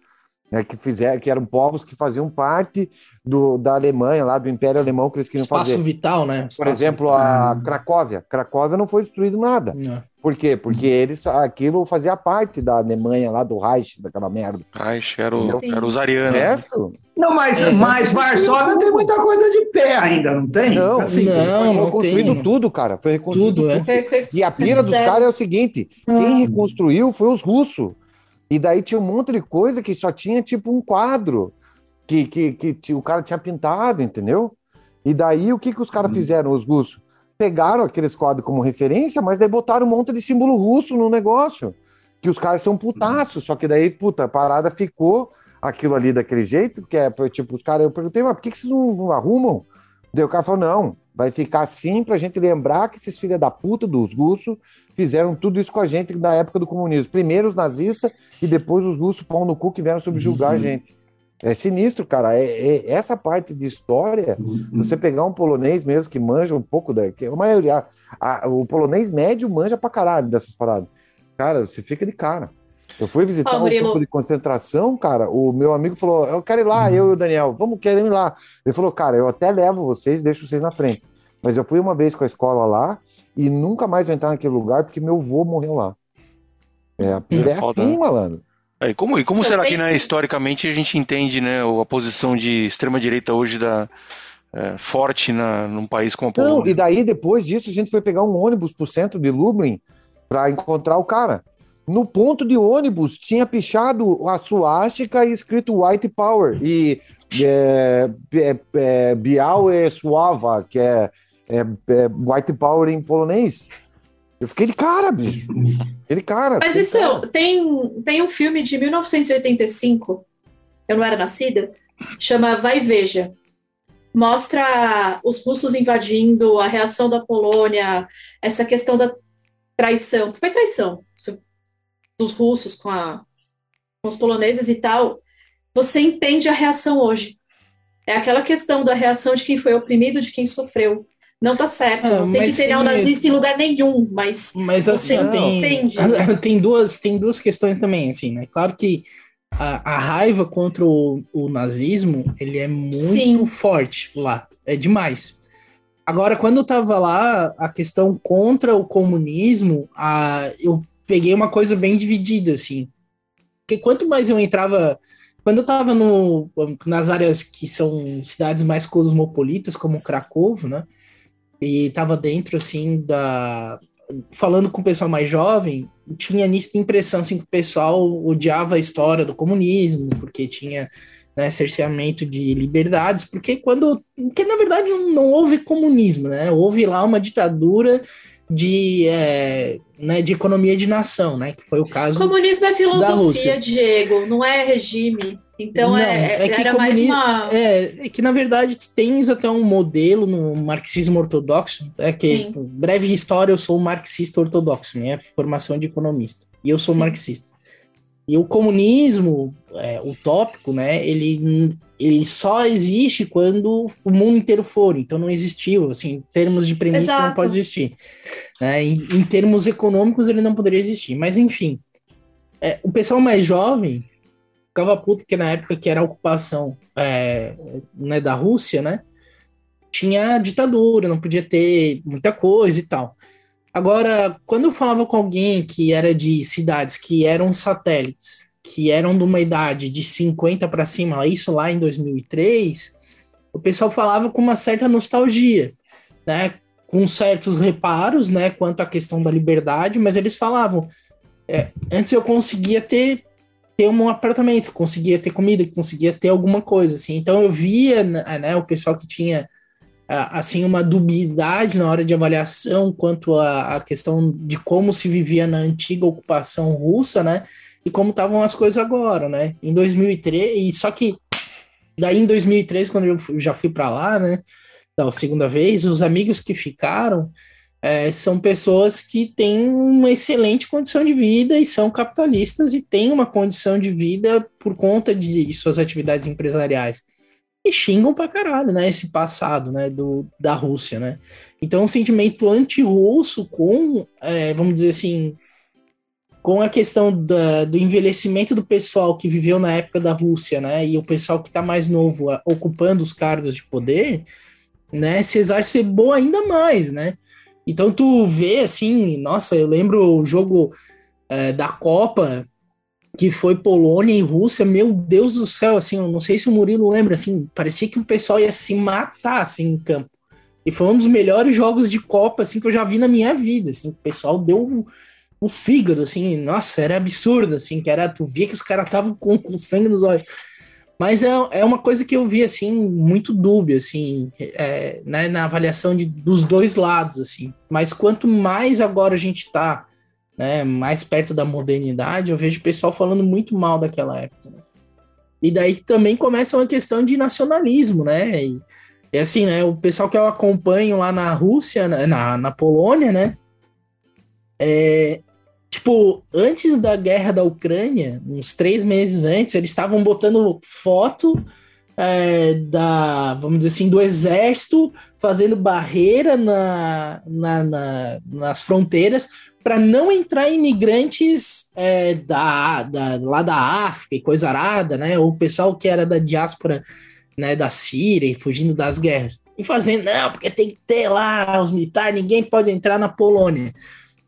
Né, que fizeram, que eram povos que faziam parte do, da Alemanha, lá do Império Alemão, que eles queriam Espaço fazer. vital, né? Por Espaço exemplo, Hum. a Cracóvia. Cracóvia não foi destruído nada. Não. Por quê? Porque eles, aquilo fazia parte da Alemanha, lá do Reich, daquela merda. Ai, era, o, Sim. era os O arianos. resto? Não, mas, É. mas Varsóvia tem muita coisa de pé ainda, não tem? Não, assim, não. foi reconstruído tem. tudo, cara. Foi reconstruído Tudo, é. tudo. Foi- E a pira dos caras é o seguinte: quem reconstruiu foi os russos. E daí tinha um monte de coisa que só tinha tipo um quadro que, que, que ti- o cara tinha pintado, entendeu? E daí o que, que os caras fizeram, os russos? Pegaram aqueles quadros como referência, mas daí botaram um monte de símbolo russo no negócio. Que os caras são putaços, só que daí, puta, a parada ficou aquilo ali daquele jeito, que é tipo, os caras, eu perguntei, mas por que, que vocês não, não arrumam? Daí o cara falou, não, vai ficar assim pra gente lembrar que esses filha da puta dos russos fizeram tudo isso com a gente na época do comunismo. Primeiro os nazistas e depois os russos pão no cu que vieram subjugar a gente. É sinistro, cara. É, é- essa parte de história, se você pegar um polonês mesmo que manja um pouco da. Que a maioria. a- o polonês médio manja pra caralho dessas paradas. Cara, você fica de cara. Eu fui visitar Ó, um campo de concentração, cara. O meu amigo falou: Eu quero ir lá, eu e o Daniel, vamos querer ir lá. Ele falou: Cara, eu até levo vocês, deixo vocês na frente. Mas eu fui uma vez com a escola lá e nunca mais vou entrar naquele lugar porque meu avô morreu lá. É, é Foda, assim, né? Malandro. E como, e como será que, né, historicamente, a gente entende né, a posição de extrema-direita hoje da, é, forte na, num país como a Polônia? Não, e daí, depois disso, a gente foi pegar um ônibus pro centro de Lublin para encontrar o cara. No ponto de ônibus tinha pichado a suástica e escrito White Power. E é, é, é, Bial é Suava, que é, é, é White Power em polonês. Eu fiquei de cara, bicho. Aquele cara. Mas isso cara. Tem, tem um filme de 1985, eu não era nascida, chama Vai Veja. Mostra os russos invadindo, a reação da Polônia, essa questão da traição. Foi traição dos russos com, a, com os poloneses e tal. Você entende a reação hoje. É aquela questão da reação de quem foi oprimido, de quem sofreu. Não tá certo, ah, não tem que ser neonazista em lugar nenhum, mas, mas assim, você tem, entende. Tem duas, tem duas questões também, assim, né? Claro que a, a raiva contra o, o, nazismo, ele é muito Sim. forte lá, é demais. Agora, quando eu tava lá, a questão contra o comunismo, a, eu peguei uma coisa bem dividida, assim. Porque quanto mais eu entrava quando eu tava no, nas áreas que são cidades mais cosmopolitas, como Cracovo, né? E estava dentro assim da falando com o pessoal mais jovem, tinha nítida impressão assim que o pessoal odiava a história do comunismo, porque tinha né, cerceamento de liberdades, porque quando que na verdade não, não houve comunismo, né? Houve lá uma ditadura de, é, né, de economia de nação, né? Que foi o caso. Comunismo é filosofia, Diego, não é regime. Então não, é, é que era mais uma. É, é, que na verdade tu tens até um modelo no marxismo ortodoxo, é que Sim. breve história, eu sou um marxista ortodoxo, minha formação de economista. E eu sou Sim. marxista. E o comunismo é, utópico, né? Ele, ele só existe quando o mundo inteiro for. Então não existiu, assim, em termos de premissa Exato. não pode existir. Né? Em, em, termos econômicos ele não poderia existir. Mas enfim, é, o pessoal mais jovem ficava puto porque na época que era a ocupação é, né, da Rússia, né? Tinha ditadura, não podia ter muita coisa e tal. Agora, quando eu falava com alguém que era de cidades que eram satélites, que eram de uma idade de 50 para cima, isso lá em 2003, o pessoal falava com uma certa nostalgia, né? Com certos reparos, né? Quanto à questão da liberdade, mas eles falavam: é, antes eu conseguia ter ter um apartamento, conseguia ter comida, conseguia ter alguma coisa, assim. Então eu via, né o pessoal que tinha assim uma dubiedade na hora de avaliação quanto à, questão de como se vivia na antiga ocupação russa, né? E como estavam as coisas agora, né? Em 2003, e só que daí em 2003 quando eu já fui para lá, né? Da segunda vez, os amigos que ficaram é, são pessoas que têm uma excelente condição de vida e são capitalistas e têm uma condição de vida por conta de suas atividades empresariais. E xingam pra caralho, né? Esse passado, né? Do, da Rússia, né? Então, um sentimento anti-russo com, é, vamos dizer assim, com a questão da, do envelhecimento do pessoal que viveu na época da Rússia, né? E o pessoal que está mais novo ocupando os cargos de poder, né? Se exacerbou ainda mais, né? Então tu vê assim, nossa, eu lembro o jogo é, da Copa que foi Polônia e Rússia, meu Deus do céu, assim, eu não sei se o Murilo lembra, assim, parecia que o pessoal ia se matar, assim, em campo. E foi um dos melhores jogos de Copa, assim, que eu já vi na minha vida, assim, o pessoal deu o, fígado, assim, nossa, era absurdo, assim, que era, tu via que os caras estavam com sangue nos olhos. Mas é, é uma coisa que eu vi, assim, muito dúbia, assim, é, né, na avaliação de, dos dois lados, assim. Mas quanto mais agora a gente tá, né, mais perto da modernidade, eu vejo o pessoal falando muito mal daquela época. Né? E daí também começa uma questão de nacionalismo, né? E, e assim, né, o pessoal que eu acompanho lá na Rússia, na, na Polônia, né, é, Tipo, antes da guerra da Ucrânia, uns três meses antes, eles estavam botando foto é, da, vamos dizer assim, do exército fazendo barreira na, na, na nas fronteiras para não entrar imigrantes é, da, da, lá da África e coisa arada, né? O pessoal que era da diáspora né, da Síria, fugindo das guerras. E fazendo, não, porque tem que ter lá os militares, ninguém pode entrar na Polônia.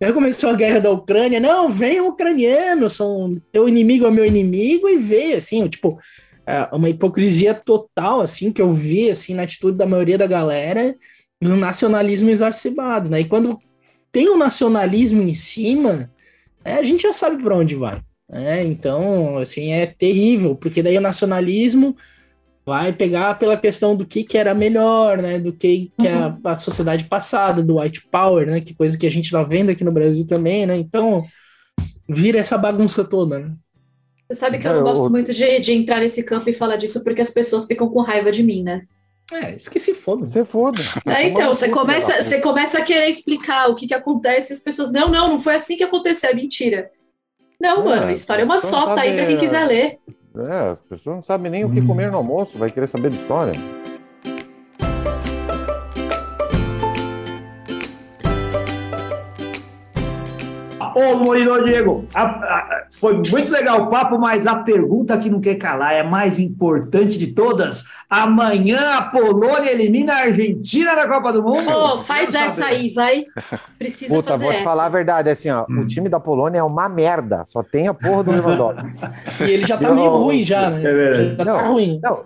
Aí começou a guerra da Ucrânia, não, vem ucraniano, são teu inimigo é meu inimigo, e veio, assim, tipo, é, uma hipocrisia total, assim, que eu vi, assim, na atitude da maioria da galera, e um nacionalismo exacerbado, né? E quando tem o um nacionalismo em cima, é, a gente já sabe para onde vai. Né? Então, assim, é terrível, porque daí o nacionalismo vai pegar pela questão do que, que era melhor, né? Do que, que é a, a, sociedade passada, do white power, né? Que coisa que a gente tá vendo aqui no Brasil também, né? Então, vira essa bagunça toda, né? Você sabe que eu não gosto muito de, de entrar nesse campo e falar disso porque as pessoas ficam com raiva de mim, né? É, esqueci foda. Você foda. É, então, você começa, você começa a querer explicar o que, que acontece e as pessoas, não, não, não foi assim que aconteceu, é mentira. Não, é, mano, a história é uma só, tá aí pra quem quiser ler. É, as pessoas não sabem nem o que comer no almoço, vai querer saber de história. Ô, Murilo Diego, a, a, foi muito legal o papo, mas a pergunta que não quer calar é a mais importante de todas. Amanhã a Polônia elimina a Argentina na Copa do Mundo? Ô, faz essa saber. aí, vai. Precisa Puta, fazer vou te essa. falar a verdade, assim, ó, hum. o time da Polônia é uma merda, só tem a porra do Lewandowski. e ele já tá meio ruim já, né? É já tá não, ruim. Não.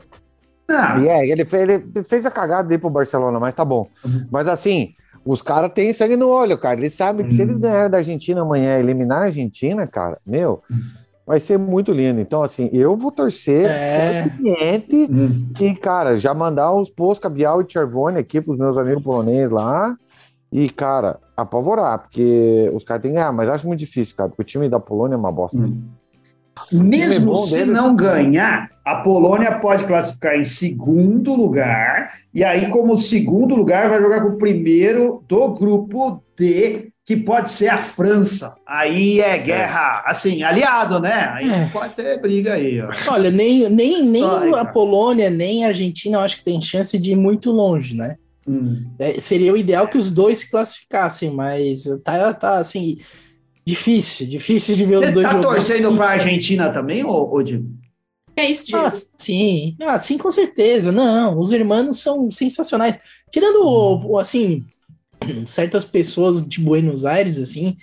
Ah. É, ele, fez, ele fez a cagada aí pro Barcelona, mas tá bom. Uhum. Mas assim, os caras têm sangue no olho, cara. Eles sabem que se eles uhum. ganharem da Argentina amanhã, eliminar a Argentina, cara, meu, vai ser muito lindo. Então, assim, eu vou torcer é. cliente uhum. que, cara, já mandar os Posca, Bial e Chervone aqui pros meus amigos poloneses lá. E, cara, apavorar, porque os caras têm que ganhar, mas acho muito difícil, cara, porque o time da Polônia é uma bosta. Uhum. Mesmo se dele. não ganhar, a Polônia pode classificar em segundo lugar, e aí, como segundo lugar, vai jogar com o primeiro do grupo D, que pode ser a França. Aí é guerra, assim, aliado, né? Aí é. pode ter briga aí. Ó. Olha, nem, nem, nem a Polônia, nem a Argentina, eu acho que tem chance de ir muito longe, né? Hum. É, seria o ideal que os dois se classificassem, mas tá, tá assim Difícil, difícil de ver Você os dois tá torcendo para a Argentina também, ou, ou de... É isso, Diego? Ah, sim. Ah, sim, com certeza. Não, os irmãos são sensacionais. Tirando, hum. assim, certas pessoas de Buenos Aires, assim,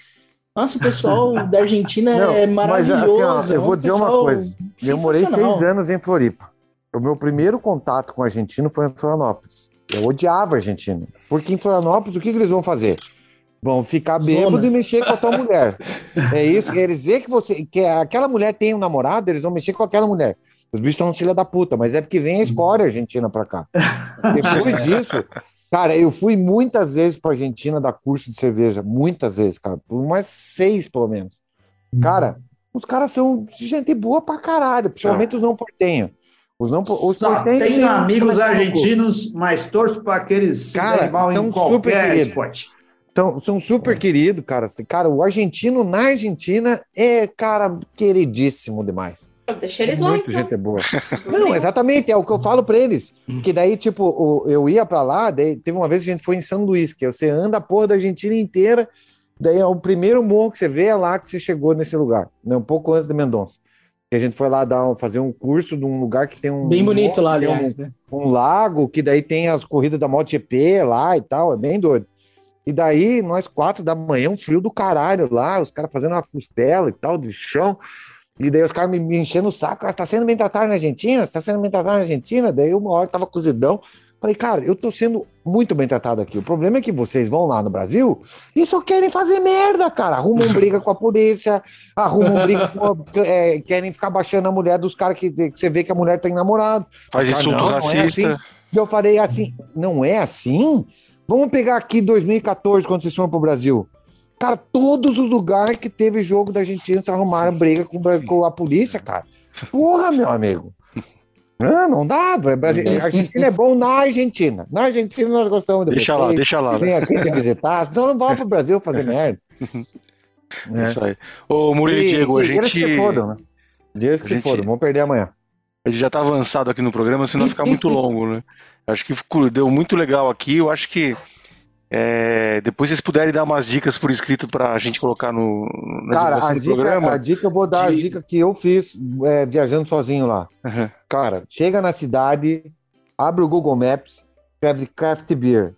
nossa, o pessoal da Argentina Não, é maravilhoso. Mas, assim, ó, eu vou dizer uma coisa. Eu morei seis anos em Floripa. O meu primeiro contato com o argentino foi em Florianópolis. Eu odiava a Argentina. Porque em Florianópolis, o que, que eles vão fazer? Vão ficar bêbados e mexer com a tua mulher. É isso. Eles veem que você que aquela mulher tem um namorado, eles vão mexer com aquela mulher. Os bichos são filha da puta, mas é porque vem a escória argentina pra cá. Depois disso, cara, eu fui muitas vezes pra Argentina dar curso de cerveja. Muitas vezes, cara. Por umas seis, pelo menos. Cara, os caras são gente boa pra caralho, principalmente os não portenhos. Os não, os Só tenho amigos argentinos, mas torço para aqueles cara, são super queridos. Então, são super queridos, cara. Cara, o argentino na Argentina é, cara, queridíssimo demais. Deixa eles lá, Muito então. gente boa. Não, exatamente, é o que eu falo pra eles. Que daí, tipo, eu ia pra lá, daí teve uma vez que a gente foi em São Luís, que você anda a porra da Argentina inteira, daí é o primeiro morro que você vê é lá que você chegou nesse lugar, né, um pouco antes de Mendonça. Que a gente foi lá dar, fazer um curso de um lugar que tem um... Bem bonito morro, lá, aliás, um, né? Um lago, que daí tem as corridas da MotoGP lá e tal, é bem doido. E daí, nós quatro da manhã, um frio do caralho lá, os caras fazendo uma costela e tal, de chão. E daí os caras me, me enchendo o saco, ah, você tá sendo bem tratado na Argentina? Você tá sendo bem tratado na Argentina? Daí uma hora tava cozidão. Falei, cara, eu tô sendo muito bem tratado aqui. O problema é que vocês vão lá no Brasil e só querem fazer merda, cara. Arrumam briga com a polícia, arrumam briga com. É, querem ficar baixando a mulher dos caras que, que, você vê que a mulher tem namorado. Faz isso não, racista. É assim. E eu falei assim, não é assim? Vamos pegar aqui 2014, quando vocês foram para o Brasil. Cara, todos os lugares que teve jogo da Argentina se arrumaram briga com, com a polícia, cara. Porra, meu amigo. Não, não dá. A Argentina é bom na Argentina. Na Argentina nós gostamos de Deixa vocês, lá, deixa lá. Vem aqui te visitar. Então não vamos para o Brasil fazer merda. É. Isso aí. Ô, Murilo e Diego, a gente. Dias que se fodam, né? Dias que se fodam, vamos perder amanhã. A gente já tá avançado aqui no programa, senão ficar muito longo, né? Acho que deu muito legal aqui. Eu acho que é, depois vocês puderem dar umas dicas por escrito para a gente colocar no Cara, a dica, programa. A dica eu vou dar de... a dica que eu fiz é, viajando sozinho lá. Uhum. Cara, chega na cidade, abre o Google Maps, escreve craft beer.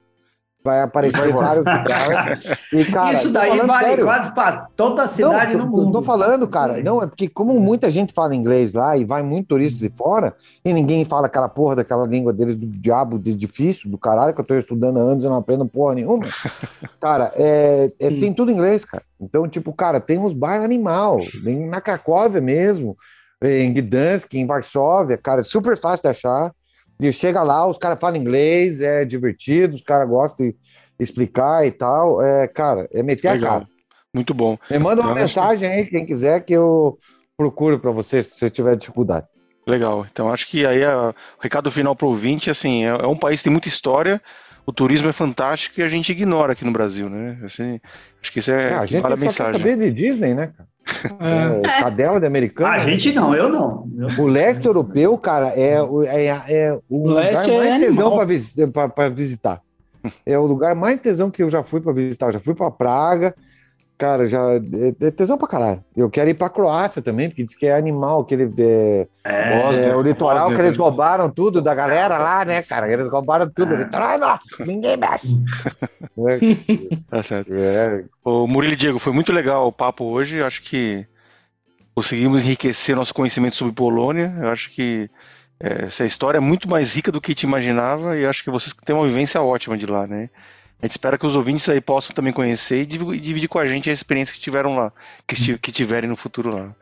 Vai aparecer vários lugares. E, cara, Isso daí falando vale sério. quase para toda a cidade não, no tô- mundo. Tô falando, cara. Não, é porque como muita gente fala inglês lá e vai muito turista de fora, e ninguém fala aquela porra daquela língua deles do diabo, de difícil, do caralho, que eu tô estudando há anos e não aprendo porra nenhuma. Cara, é, é- tem tudo inglês, cara. Então, tipo, cara, tem uns bar animal, tem na Cracóvia mesmo, em Gdansk, em Varsóvia, cara, é super fácil de achar. E chega lá, os caras falam inglês, é divertido, os caras gostam de explicar e tal. É, cara, é meter a Legal. cara. Muito bom. Me manda uma Eu acho que- mensagem aí, quem quiser, que eu procuro para você se você tiver dificuldade. Legal. Então acho que aí a- o recado final pro ouvinte, assim, é, é um país que tem muita história, o turismo é fantástico e a gente ignora aqui no Brasil, né? Assim, acho que isso é, É, a gente vale a só quer mensagem. saber de Disney, né, cara? É. É, cadela de americano. A gente não, eu não. O leste europeu, cara, é, o- é, é o O leste lugar é mais tesão animal. para visitar. É o lugar mais tesão que eu já fui para visitar. Eu já fui para Praga, cara, já é, é tesão pra caralho. Eu quero ir pra Croácia também, porque diz que é animal, aquele é, É, Bósnia, é, o litoral Bósnia que eles roubaram tudo da galera lá, né, cara? Eles roubaram tudo. O litoral é nosso, ninguém mexe. Tá certo. É, Ô, Murilo e Diego, foi muito legal o papo hoje. Acho que conseguimos enriquecer nosso conhecimento sobre Polônia. Eu acho que é, essa história é muito mais rica do que gente imaginava e acho que vocês têm uma vivência ótima de lá, né? A gente espera que os ouvintes aí possam também conhecer e div- dividir com a gente a experiência que tiveram lá, que, que tiverem no futuro lá.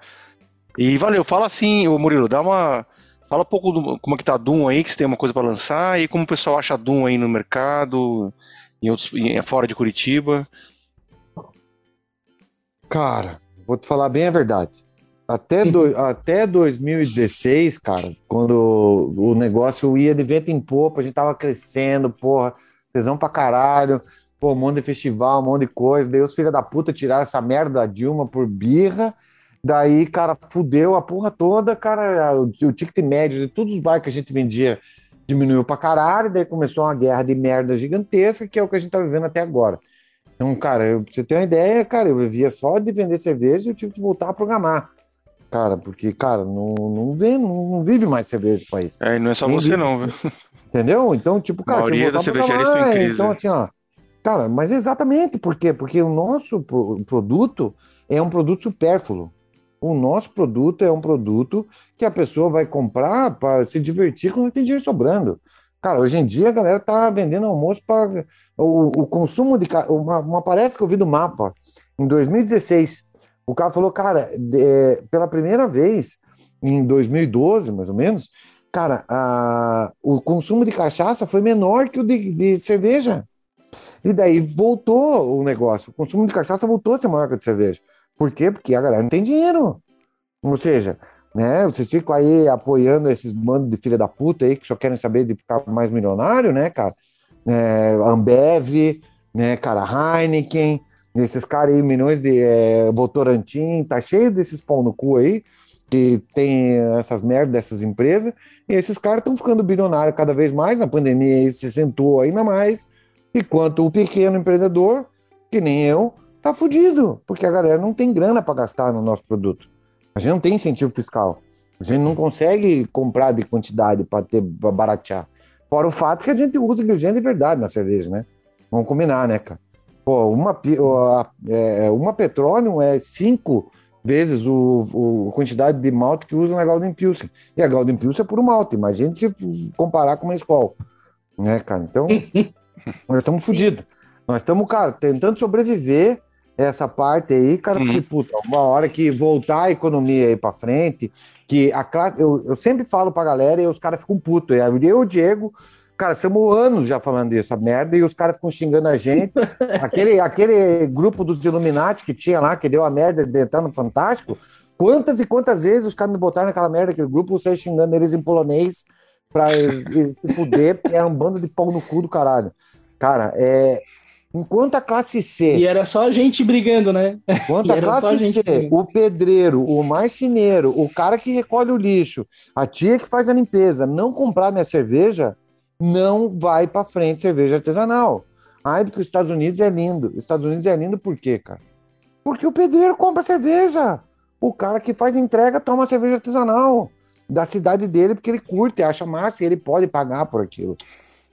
E valeu, fala assim, ô Murilo, dá uma. Fala um pouco do, como é que tá a Doom aí, que você tem uma coisa para lançar, e como o pessoal acha a Doom aí no mercado, em outros, em- fora de Curitiba. Cara, vou te falar bem a verdade. Até, do- até 2016, cara, quando o negócio ia de vento em popa, a gente tava crescendo, porra, tesão pra caralho, pô, um monte de festival, um monte de coisa. Daí os filhos da puta tiraram essa merda da Dilma por birra. Daí, cara, fudeu a porra toda, cara. O, o ticket médio de todos os bairros que a gente vendia diminuiu pra caralho. Daí começou uma guerra de merda gigantesca, que é o que a gente tá vivendo até agora. Então, cara, eu, pra você ter uma ideia, cara, eu vivia só de vender cerveja e eu tive que voltar a programar. Cara, porque, cara, não, não, vê, não, não vive mais cerveja no país. É, e não é só você vive- não, viu? Entendeu? Então, tipo, cara, A maioria das cervejarias estão em crise, Então, assim, ó. Cara, mas exatamente por quê? Porque o nosso pro- produto é um produto supérfluo. O nosso produto é um produto que a pessoa vai comprar para se divertir quando tem dinheiro sobrando. Cara, hoje em dia a galera tá vendendo almoço para o, o consumo de uma, uma parece que eu vi do mapa em 2016. O cara falou, cara, de- pela primeira vez em 2012, mais ou menos, cara, a- o consumo de cachaça foi menor que o de, de cerveja. E daí voltou o negócio. O consumo de cachaça voltou a ser maior que o de cerveja. Por quê? Porque a galera não tem dinheiro. Ou seja, né, vocês ficam aí apoiando esses bandos de filha da puta aí que só querem saber de ficar mais milionário, né, cara? É, Ambev, né, cara, Heineken, esses caras aí, milhões de é, Votorantim, tá cheio desses pau no cu aí, que tem essas merdas dessas empresas, e esses caras estão ficando bilionários cada vez mais, na pandemia aí se sentou ainda mais, enquanto o pequeno empreendedor, que nem eu, tá fudido, porque a galera não tem grana para gastar no nosso produto. A gente não tem incentivo fiscal. A gente não consegue comprar de quantidade para ter pra baratear. Fora o fato que a gente usa ingrediente de verdade na cerveja, né? Vamos combinar, né, cara? Pô, uma, é, uma petróleo é cinco vezes o, o- a quantidade de malte que usa na Golden Pilsen. E a Golden Pilsen é puro malte. Imagina se comparar com uma escola. Né, cara? Então, nós estamos fodidos. Nós estamos, cara, tentando sobreviver essa parte aí, cara, Uhum. porque, puta, uma hora que voltar a economia aí pra frente, que a classe, eu, eu sempre falo pra galera e os caras ficam putos. Eu e o Diego, cara, somos anos já falando disso, a merda, e os caras ficam xingando a gente. aquele, aquele grupo dos Illuminati que tinha lá, que deu a merda de entrar no Fantástico, quantas e quantas vezes os caras me botaram naquela merda, aquele grupo, você xingando eles em polonês pra se fuder, porque era um bando de pau no cu do caralho. Cara, é. Enquanto a classe C E era só a gente brigando, né? Enquanto a classe C, mesmo. o pedreiro, o marceneiro, o cara que recolhe o lixo, a tia que faz a limpeza, não comprar minha cerveja, não vai para frente cerveja artesanal. Ai, porque os Estados Unidos é lindo. Os Estados Unidos é lindo por quê, cara? Porque o pedreiro compra cerveja. O cara que faz entrega toma cerveja artesanal da cidade dele porque ele curte, acha massa e ele pode pagar por aquilo.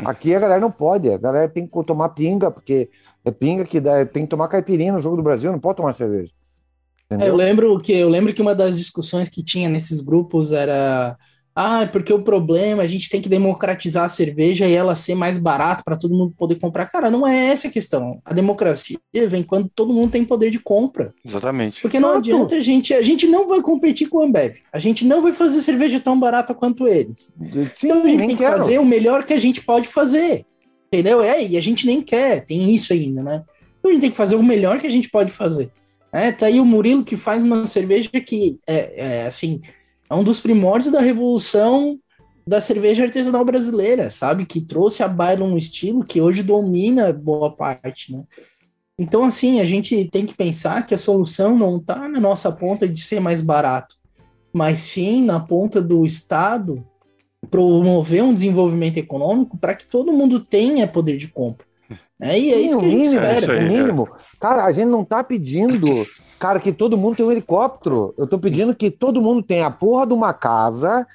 Aqui a galera não pode, a galera tem que tomar pinga, porque é pinga que dá, tem que tomar caipirinha no jogo do Brasil, não pode tomar cerveja. É, eu lembro que eu lembro que uma das discussões que tinha nesses grupos era ah, porque o problema, a gente tem que democratizar a cerveja e ela ser mais barata para todo mundo poder comprar. Cara, não é essa a questão. A democracia vem quando todo mundo tem poder de compra. Exatamente. Porque não adianta a gente, a gente não vai competir com a Ambev. A gente não vai fazer cerveja tão barata quanto eles. Sim, então a gente tem que quero. fazer o melhor que a gente pode fazer. Entendeu? É, e a gente nem quer, tem isso ainda, né? Então a gente tem que fazer o melhor que a gente pode fazer. É, tá aí o Murilo que faz uma cerveja que é, é assim é um dos primórdios da revolução da cerveja artesanal brasileira, sabe? Que trouxe a baila um estilo que hoje domina boa parte, né? Então, assim, a gente tem que pensar que a solução não está na nossa ponta de ser mais barato, mas sim na ponta do Estado promover um desenvolvimento econômico para que todo mundo tenha poder de compra. É, e é sim, isso que a gente mínimo, espera. É o mínimo. Cara, a gente não está pedindo Cara, que todo mundo tem um helicóptero. Eu tô pedindo que todo mundo tenha a porra de uma casa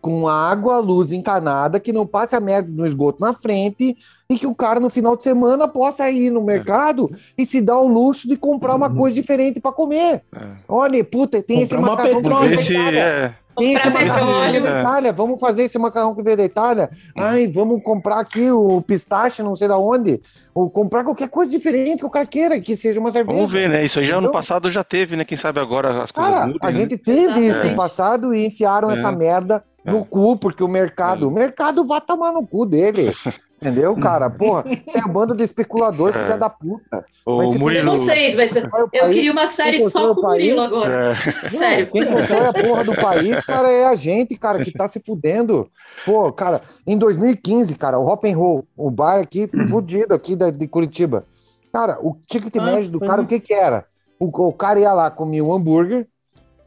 com água, luz encanada, que não passe a merda no esgoto na frente e que o cara no final de semana possa ir no mercado e se dar o luxo de comprar uma uhum. coisa diferente para comer. É. Olha, puta, tem esse macarrão petróleo. Esse, é. Tem esse macarrão da Itália, vamos fazer esse macarrão que veio da Itália. Ai, vamos comprar aqui o pistache, não sei da onde. Ou comprar qualquer coisa diferente que o cara queira, que seja uma cerveja. Vamos ver, né? Isso aí já ano passado já teve, né? Quem sabe agora as coisas cara, mudem, A né? gente teve Exatamente. isso no passado e enfiaram é. essa merda no é. cu, porque o mercado, é. o mercado vai tomar no cu dele. Entendeu, cara? Porra, você é a banda de especulador, é. filha da puta. O Murilo... vocês, mas eu queria uma série só com o Murilo agora. É. Sério. Quem constrói a porra do país, cara, é a gente, cara, que tá se fudendo. Pô, cara, em 2015, cara, o Hop and Roll, o bar aqui, fudido aqui de Curitiba. Cara, o ticket ah, médio do cara, o que que era? O, o cara ia lá, comia um hambúrguer,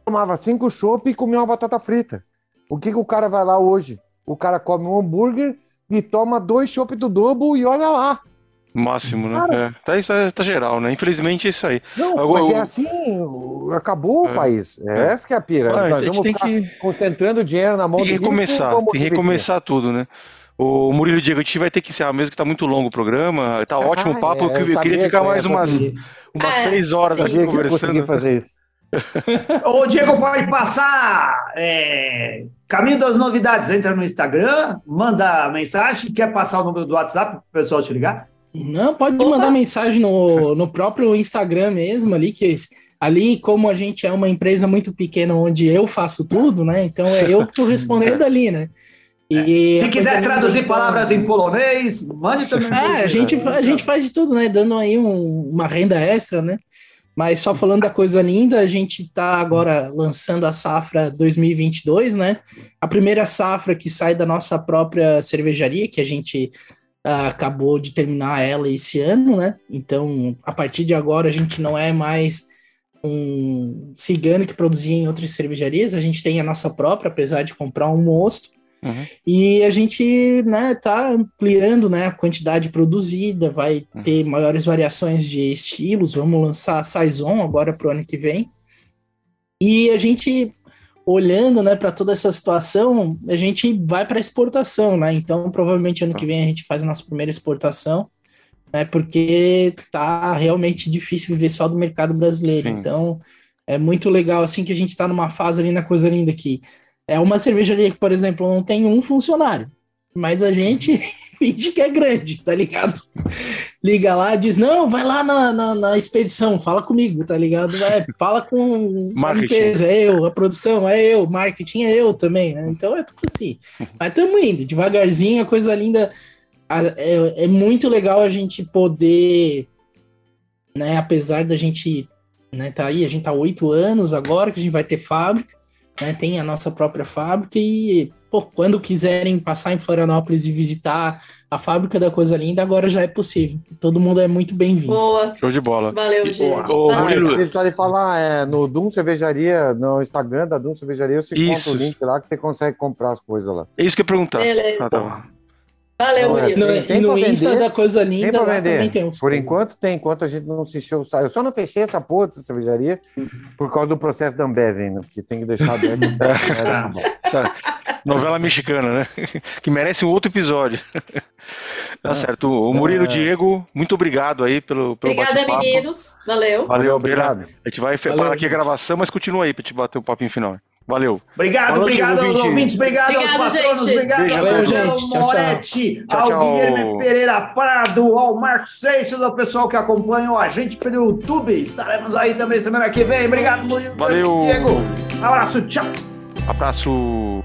tomava cinco chopp e comia uma batata frita. O que que o cara vai lá hoje? O cara come um hambúrguer e toma dois chopp do Double e olha lá. Máximo, né? É, tá, isso é, tá geral, né? Infelizmente é isso aí. Não, Agora, mas é assim, acabou é, o país. É, é, essa que é a pira. Nós a vamos tem que concentrando dinheiro na mão tem que recomeçar, tem que recomeçar tudo, né? O Murilo Diego, a gente vai ter que encerrar mesmo que tá muito longo o programa. Tá ah, ótimo o papo. É, eu, eu queria ficar mais umas, umas três horas aqui conversando. Fazer isso. Ô, Diego, pode passar é, caminho das novidades. Entra no Instagram, manda mensagem. Quer passar o número do WhatsApp para o pessoal te ligar? Não, pode Opa. mandar mensagem no, no próprio Instagram mesmo ali, que ali, como a gente é uma empresa muito pequena onde eu faço tudo, né? Então é eu que estou respondendo ali, né? E Se quiser traduzir palavras em polonês, mande também. É, a gente, a gente faz de tudo, né? Dando aí um, uma renda extra, né? Mas só falando da coisa linda, a gente está agora lançando a safra 2022, né? A primeira safra que sai da nossa própria cervejaria, que a gente uh, acabou de terminar ela esse ano, né? Então, a partir de agora, a gente não é mais um cigano que produzia em outras cervejarias, a gente tem a nossa própria, apesar de comprar um mosto. Uhum. E a gente né, tá ampliando né, a quantidade produzida, vai uhum. ter maiores variações de estilos, vamos lançar a Saison agora para o ano que vem. E a gente, olhando né, para toda essa situação, a gente vai para exportação, né? Então, provavelmente ano que vem a gente faz a nossa primeira exportação, né, porque tá realmente difícil viver só do mercado brasileiro. Sim. Então, é muito legal assim que a gente está numa fase ali na coisa linda aqui é uma cervejaria que, por exemplo, não tem um funcionário, mas a gente finge que é grande, tá ligado? Liga lá, diz: Não, vai lá na, na, na expedição, fala comigo, tá ligado? É, fala com a empresa, é eu, a produção, é eu, marketing é eu também, né? Então é tudo assim. Mas estamos indo, devagarzinho, a coisa linda. É, é muito legal a gente poder, né, apesar da gente né, tá aí, a gente tá oito anos agora que a gente vai ter fábrica, né, tem a nossa própria fábrica e, pô, quando quiserem passar em Florianópolis e visitar a fábrica da Coisa Linda, agora já é possível. Todo mundo é muito bem-vindo. Boa. Show de bola. Valeu, Diego. Ô, Murilo. Só de falar, é, no Dum Cervejaria, no Instagram da Dum Cervejaria, você encontra o link lá que você consegue comprar as coisas lá. É isso que eu ia perguntar. Beleza. Ah, tá Valeu, Murilo. No, tem, no Insta da Coisa Linda tem também tem uns. Por enquanto tem, enquanto a gente não se encheu. Eu só não fechei essa porra dessa cervejaria por causa do processo da Ambev ainda, porque tem que deixar aberto. Novela mexicana, né? Que merece um outro episódio. Tá certo. O Murilo É. Diego, muito obrigado aí pelo, pelo Obrigada, meninos. Valeu. Valeu, Obrigado. A gente vai Valeu, parar aqui a gravação, mas continua aí pra te bater o papinho final. Valeu. Obrigado, noite, obrigado aos ouvinte. ouvintes, obrigado Obrigado, aos patronos, gente. obrigado Beijo, ao valeu, Marcelo gente. Tchau, tchau. Moretti, Tchau, ao tchau. Guilherme Pereira Prado, ao Marcos Seixas, ao pessoal que acompanha a gente pelo YouTube. Estaremos aí também semana que vem. Obrigado, Murilo. Valeu. Diego. Abraço, tchau. Abraço.